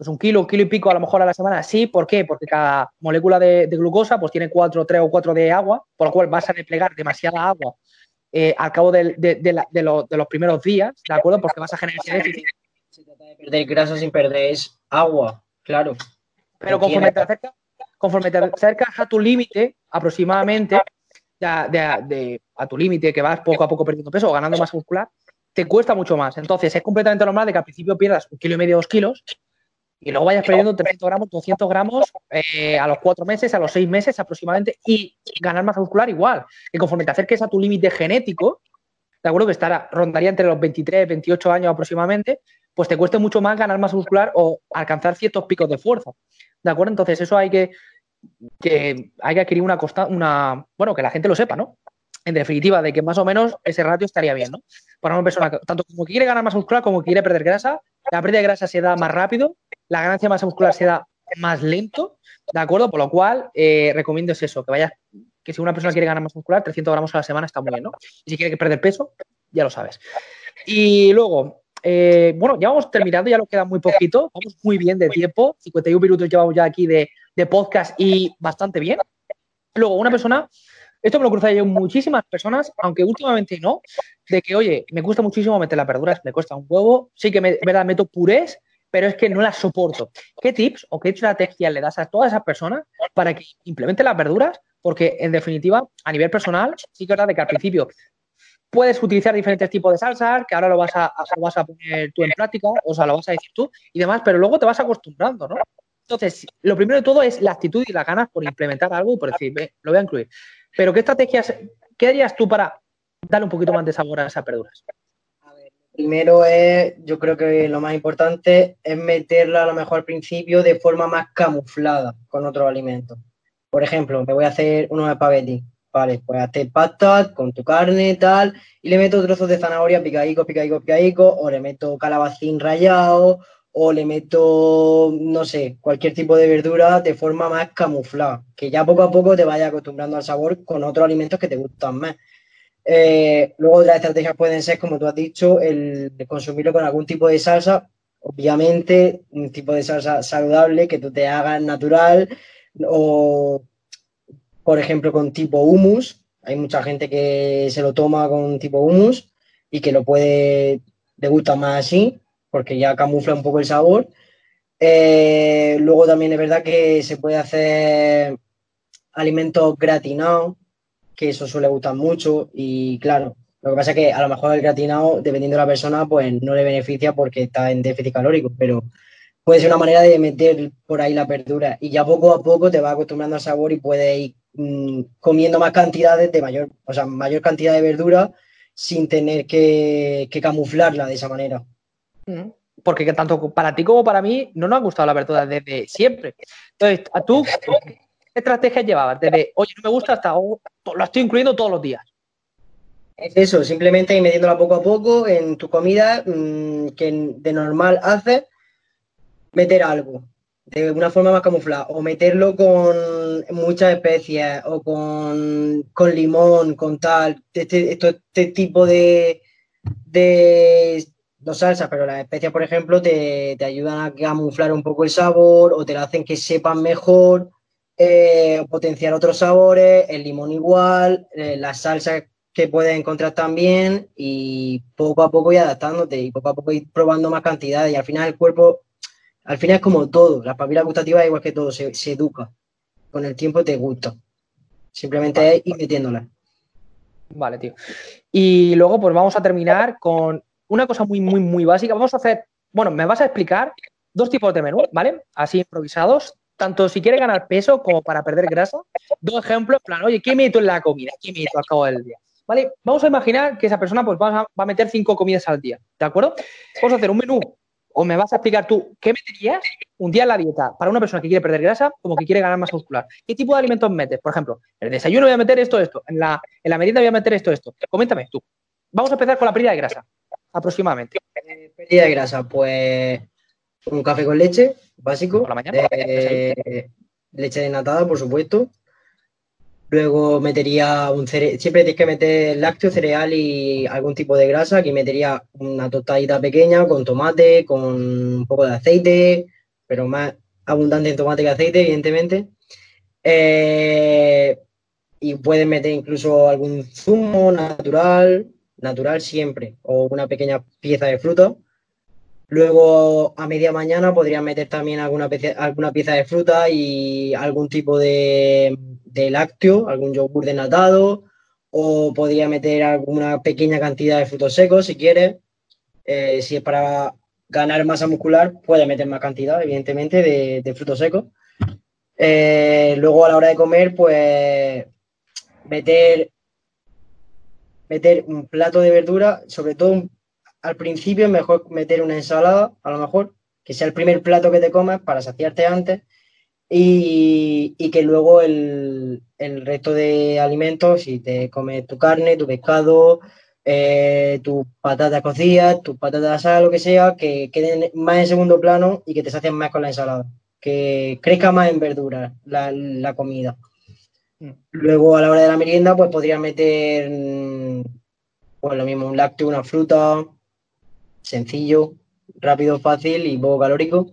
pues un kilo, un kilo y pico a lo mejor a la semana, sí. ¿Por qué? Porque cada molécula de, glucosa pues tiene cuatro, tres o cuatro de agua, por lo cual vas a desplegar demasiada agua eh, al cabo de, los primeros días, ¿de acuerdo? Porque vas a generar ese déficit. Se trata de perder grasa sin perder agua, claro. Pero conforme te, acercas, conforme te acercas a tu límite, aproximadamente, a tu límite, que vas poco a poco perdiendo peso o ganando masa muscular, te cuesta mucho más. Entonces, es completamente normal de que al principio pierdas un kilo y medio, dos kilos, y luego vayas perdiendo 300 gramos, 200 gramos eh, a los cuatro meses, a los seis meses aproximadamente, y ganar masa muscular igual. Que conforme te acerques a tu límite genético, ¿de acuerdo? Que estará, rondaría entre los 23, 28 años aproximadamente, pues te cueste mucho más ganar masa muscular o alcanzar ciertos picos de fuerza. ¿De acuerdo? Entonces, eso hay que, que hay que adquirir una costa, una, bueno, que la gente lo sepa, ¿no? En definitiva, de que más o menos ese ratio estaría bien, ¿no? Para una persona, tanto como que quiere ganar masa muscular como que quiere perder grasa, la pérdida de grasa se da más rápido la ganancia de masa muscular se da más lento, ¿de acuerdo? Por lo cual, eh, recomiendo es eso, que vayas, que si una persona quiere ganar masa muscular, 300 gramos a la semana está muy bien, ¿no? Y si quiere perder peso, ya lo sabes. Y luego, eh, bueno, ya vamos terminando, ya nos queda muy poquito, vamos muy bien de tiempo, 51 minutos llevamos ya aquí de, podcast y bastante bien. Luego, una persona, esto me lo cruza yo muchísimas personas, aunque últimamente no, de que, oye, me cuesta muchísimo meter las verduras, me cuesta un huevo, sí que me, verdad, meto purés, pero es que no las soporto. ¿Qué tips o qué estrategias le das a todas esas personas para que implementen las verduras? Porque, en definitiva, a nivel personal, sí que es verdad que al principio puedes utilizar diferentes tipos de salsas, que ahora lo vas a, vas a poner tú en práctica, o sea, lo vas a decir tú y demás, pero luego te vas acostumbrando, ¿no? Entonces, lo primero de todo es la actitud y las ganas por implementar algo y por decir, lo voy a incluir. Pero, ¿qué estrategias, qué harías tú para darle un poquito más de sabor a esas verduras? Primero es, yo creo que lo más importante es meterla a lo mejor al principio de forma más camuflada con otros alimentos. Por ejemplo, me voy a hacer unos espaguetis. Vale, pues hacer pasta con tu carne, tal, y le meto trozos de zanahoria picadico, picadico, picadico, o le meto calabacín rallado, o le meto, no sé, cualquier tipo de verdura de forma más camuflada, que ya poco a poco te vaya acostumbrando al sabor con otros alimentos que te gustan más. Eh, luego otras estrategias pueden ser, como tú has dicho, el consumirlo con algún tipo de salsa, obviamente un tipo de salsa saludable que tú te hagas natural o, por ejemplo, con tipo humus. Hay mucha gente que se lo toma con tipo humus y que lo puede, le gusta más así, porque ya camufla un poco el sabor. Eh, luego también es verdad que se puede hacer alimentos gratinados, que eso suele gustar mucho y claro, lo que pasa es que a lo mejor el gratinado, dependiendo de la persona, pues no le beneficia porque está en déficit calórico, pero puede ser una manera de meter por ahí la verdura y ya poco a poco te va acostumbrando al sabor y puedes ir mm, comiendo más cantidades de mayor, o sea, mayor cantidad de verdura sin tener que, camuflarla de esa manera. Porque tanto para ti como para mí no nos ha gustado la verdura desde siempre. Entonces, a tú, ¿Qué estrategias llevabas? Desde, oye, no me gusta hasta, oh, lo estoy incluyendo todos los días. Es eso, simplemente ir metiéndola poco a poco en tu comida mm, que de normal haces, meter algo de una forma más camuflada o meterlo con muchas especies o con, limón, con tal, este, este tipo de, de no salsas, pero las especias, por ejemplo, te, te, ayudan a camuflar un poco el sabor o te lo hacen que sepan mejor eh, potenciar otros sabores, el limón igual, eh, la salsa que puedes encontrar también y poco a poco ir adaptándote y poco a poco ir probando más cantidades y al final el cuerpo, al final es como todo, la papila gustativa es igual que todo, se, educa, con el tiempo te gusta, simplemente es ir metiéndola. Vale, tío. Y luego pues vamos a terminar con una cosa muy, muy, muy básica. Vamos a hacer, bueno, me vas a explicar dos tipos de menú, ¿vale? Así improvisados, tanto si quieres ganar peso como para perder grasa. Dos ejemplos, en plan, oye, ¿qué meto en la comida? ¿Qué meto al cabo del día? ¿Vale? Vamos a imaginar que esa persona pues va a, meter cinco comidas al día, ¿de acuerdo? Vamos a hacer un menú o me vas a explicar tú qué meterías un día en la dieta para una persona que quiere perder grasa como que quiere ganar masa muscular. ¿Qué tipo de alimentos metes? Por ejemplo, en el desayuno voy a meter esto, esto. En la, en la merienda voy a meter esto, esto. Coméntame tú. Vamos a empezar con la pérdida de grasa, aproximadamente. Eh, pérdida de grasa, pues un café con leche, básico. Por la mañana. leche desnatada, por supuesto. Luego metería un cereal, siempre tienes que meter lácteo, cereal y algún tipo de grasa. Aquí metería una tostadita pequeña con tomate, con un poco de aceite, pero más abundante en tomate que aceite, evidentemente. Eh, y puedes meter incluso algún zumo natural, natural siempre, o una pequeña pieza de fruta. Luego a media mañana podría meter también alguna, alguna pieza de fruta y algún tipo de, lácteo, algún yogur denatado, o podría meter alguna pequeña cantidad de frutos secos si quieres. Eh, si es para ganar masa muscular, puede meter más cantidad, evidentemente, de, frutos secos. Eh, luego a la hora de comer, pues meter, meter un plato de verdura, sobre todo al principio es mejor meter una ensalada, a lo mejor, que sea el primer plato que te comas para saciarte antes y, que luego el, resto de alimentos, si te comes tu carne, tu pescado, eh, tus patatas cocidas, tus patatas sal, lo que sea, que queden más en segundo plano y que te sacien más con la ensalada, que crezca más en verduras la, comida. Mm. Luego a la hora de la merienda, pues podrías meter pues lo mismo, un lácteo, una fruta, sencillo, rápido, fácil y poco calórico.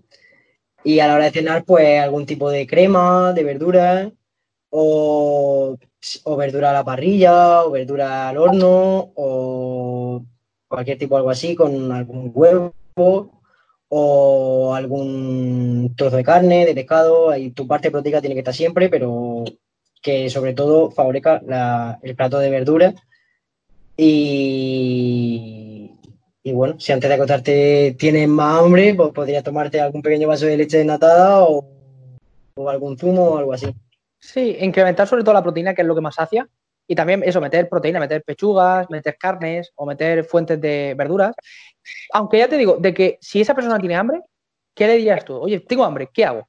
Y a la hora de cenar, pues algún tipo de crema, de verduras, o, verdura a la parrilla, o verdura al horno, o cualquier tipo algo así, con algún huevo, o algún trozo de carne, de pescado. y tu parte proteica tiene que estar siempre, pero que sobre todo favorezca el plato de verduras. Y, y bueno, si antes de acostarte tienes más hambre, pues podrías tomarte algún pequeño vaso de leche desnatada o, o algún zumo o algo así. Sí, incrementar sobre todo la proteína, que es lo que más sacia. Y también eso, meter proteína, meter pechugas, meter carnes o meter fuentes de verduras. Aunque ya te digo, de que si esa persona tiene hambre, ¿qué le dirías tú? Oye, tengo hambre, ¿qué hago?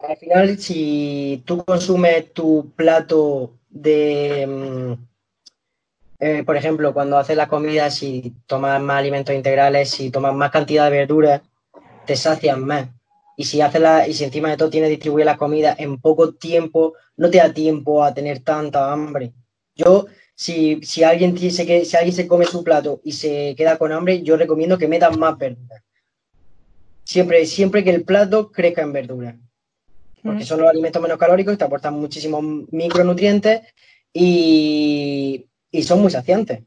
Al final, si tú consumes tu plato de, mm, eh, por ejemplo, cuando haces la comida, si tomas más alimentos integrales, si tomas más cantidad de verduras, te sacian más. Y si haces la, y si encima de todo tienes distribuir la comida en poco tiempo, no te da tiempo a tener tanta hambre. Yo, si, si alguien dice que si alguien se come su plato y se queda con hambre, yo recomiendo que metas más verduras. Siempre, siempre que el plato crezca en verduras. Porque son los alimentos menos calóricos, te aportan muchísimos micronutrientes y y son muy saciantes.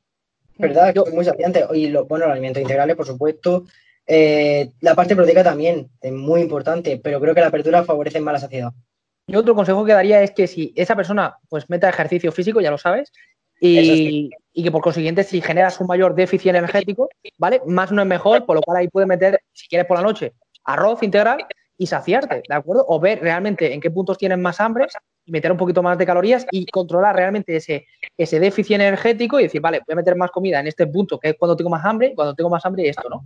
¿Verdad? Son muy saciantes. Y los, bueno, los alimentos integrales, por supuesto. Eh, la parte proteica también es muy importante, pero creo que la apertura favorece más la saciedad. Y otro consejo que daría es que si esa persona pues meta ejercicio físico, ya lo sabes, y, y, que por consiguiente si generas un mayor déficit energético, ¿vale? Más no es mejor, por lo cual ahí puedes meter, si quieres por la noche, arroz integral y saciarte, ¿de acuerdo? O ver realmente en qué puntos tienes más hambre y meter un poquito más de calorías y controlar realmente ese, ese déficit energético y decir, vale, voy a meter más comida en este punto, que es cuando tengo más hambre, cuando tengo más hambre esto, ¿no?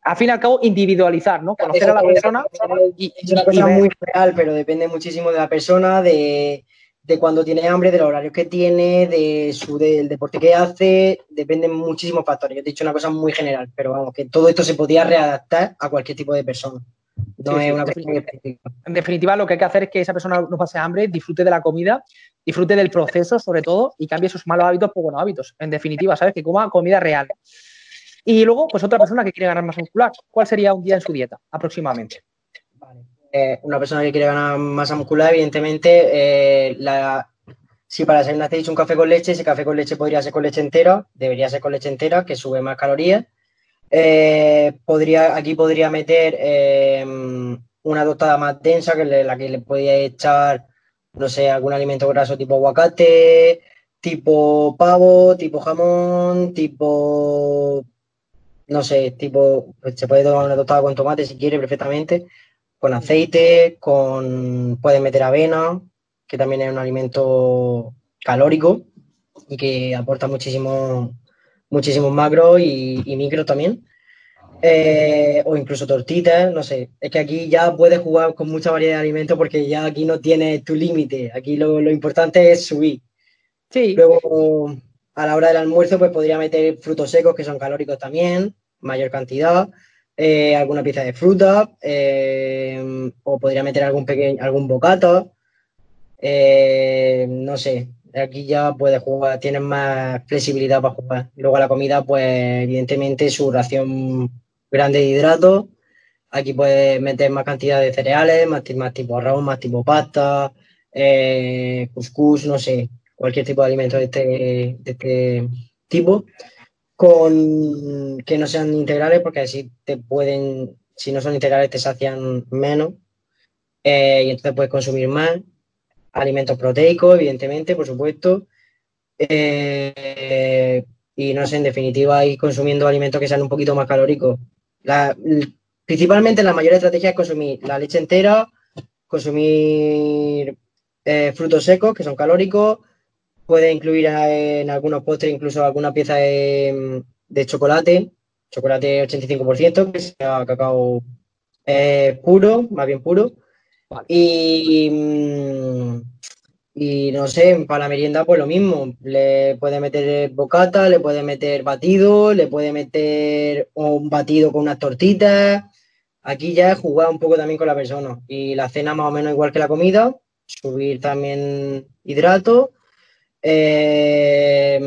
Al fin y al cabo, individualizar, ¿no? Conocer a la persona. Y, es una cosa muy real, pero depende muchísimo de la persona, de, de cuando tiene hambre, de los horarios que tiene, de su del deporte que hace, dependen muchísimos factores. Yo he dicho una cosa muy general, pero vamos, que todo esto se podía readaptar a cualquier tipo de persona. En definitiva, lo que hay que hacer es que esa persona no pase hambre, disfrute de la comida, disfrute del proceso, sobre todo, y cambie sus malos hábitos por buenos hábitos. En definitiva, ¿sabes? Que coma comida real. Y luego, pues otra persona que quiere ganar masa muscular. ¿Cuál sería un día en su dieta, aproximadamente? Eh, una persona que quiere ganar masa muscular, evidentemente, eh, si para hacer hacéis un café con leche, ese café con leche podría ser con leche entera, debería ser con leche entera, que sube más calorías. Eh, podría, aquí podría meter eh, una dotada más densa, que la que le podría echar, no sé, algún alimento graso tipo aguacate, tipo pavo, tipo jamón, tipo, no sé, tipo, pues, se puede tomar una tostada con tomate si quiere perfectamente, con aceite, con, puede meter avena, que también es un alimento calórico y que aporta muchísimo, muchísimos macros y, y micros también. Eh, o incluso tortitas, no sé. Es que aquí ya puedes jugar con mucha variedad de alimentos porque ya aquí no tienes tu límite. Aquí lo, lo importante es subir. Luego, a la hora del almuerzo, pues podría meter frutos secos que son calóricos también, mayor cantidad, eh, alguna pieza de fruta, eh, o podría meter algún pequeño, algún bocata. No sé, aquí ya puedes jugar, tienes más flexibilidad para jugar. Luego la comida, pues evidentemente su ración grande de hidratos. Aquí puedes meter más cantidad de cereales, más, más tipo arroz, más tipo pasta, eh, couscous, no sé cualquier tipo de alimento de este, este tipo, con que no sean integrales, porque así te pueden, si no son integrales, te sacian menos eh, y entonces puedes consumir más. Alimentos proteicos, evidentemente, por supuesto. Eh, y no sé, en definitiva, ir consumiendo alimentos que sean un poquito más calóricos. principalmente la mayor estrategia es consumir la leche entera, consumir eh, frutos secos que son calóricos, Puede incluir en algunos postres incluso alguna pieza de, chocolate, chocolate 85%, que sea cacao eh, puro, más bien puro. Y, mm, y no sé, para la merienda pues lo mismo. Le puede meter bocata, le puede meter batido, le puede meter un batido con unas tortitas. Aquí ya he jugado un poco también con la persona. Y la cena más o menos igual que la comida. Subir también hidrato eh,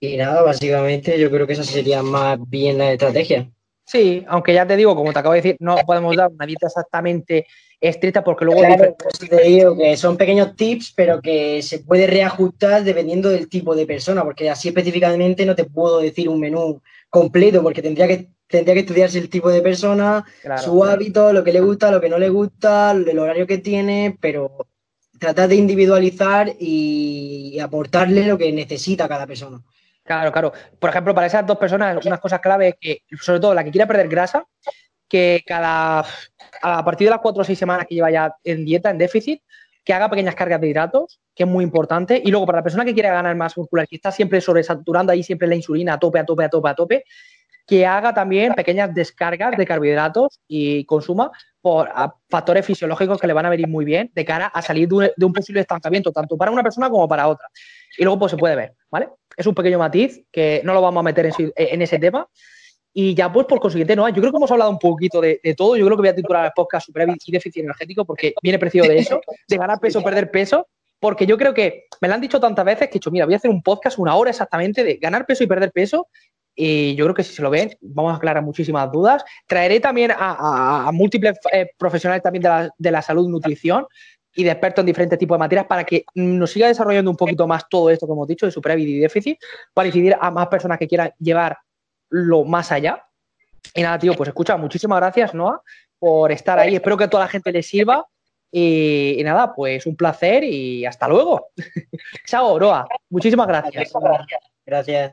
y nada, básicamente yo creo que esa sería más bien la estrategia. Sí, aunque ya te digo, como te acabo de decir, no podemos dar una dieta exactamente estricta porque luego... Claro, pues te digo que son pequeños tips, pero que se puede reajustar dependiendo del tipo de persona, porque así específicamente no te puedo decir un menú completo, porque tendría que, tendría que estudiarse el tipo de persona, su hábito, lo que le gusta, lo que no le gusta, el horario que tiene, pero tratar de individualizar y aportarle lo que necesita cada persona. Claro, claro. Por ejemplo, para esas dos personas, unas cosas clave es que, sobre todo la que quiera perder grasa, que cada a partir de las cuatro o seis semanas que lleva ya en dieta, en déficit, que haga pequeñas cargas de hidratos, que es muy importante. Y luego, para la persona que quiere ganar más muscular, que está siempre sobresaturando ahí siempre la insulina a tope, a tope, a tope, a tope, que haga también pequeñas descargas de carbohidratos y consuma por factores fisiológicos que le van a venir muy bien de cara a salir de un, posible estancamiento, tanto para una persona como para otra. Y luego pues se puede ver, ¿vale? Es un pequeño matiz que no lo vamos a meter en, ese tema. Y ya pues por consiguiente, no, yo creo que hemos hablado un poquito de, todo. Yo creo que voy a titular el podcast Super y déficit energético porque viene preciso de eso, de ganar peso, perder peso. Porque yo creo que me lo han dicho tantas veces que he dicho, mira, voy a hacer un podcast una hora exactamente de ganar peso y perder peso y yo creo que si se lo ven, vamos a aclarar muchísimas dudas. Traeré también a, múltiples eh, profesionales también de la, de la salud, nutrición y de expertos en diferentes tipos de materias para que nos siga desarrollando un poquito más todo esto que hemos dicho de superávit y déficit, para incidir a más personas que quieran llevarlo más allá. Y nada, tío, pues escucha, muchísimas gracias, Noah, por estar ahí. Espero que a toda la gente le sirva. Y, y nada, pues un placer y hasta luego. Chao, Noah. Muchísimas gracias. Gracias.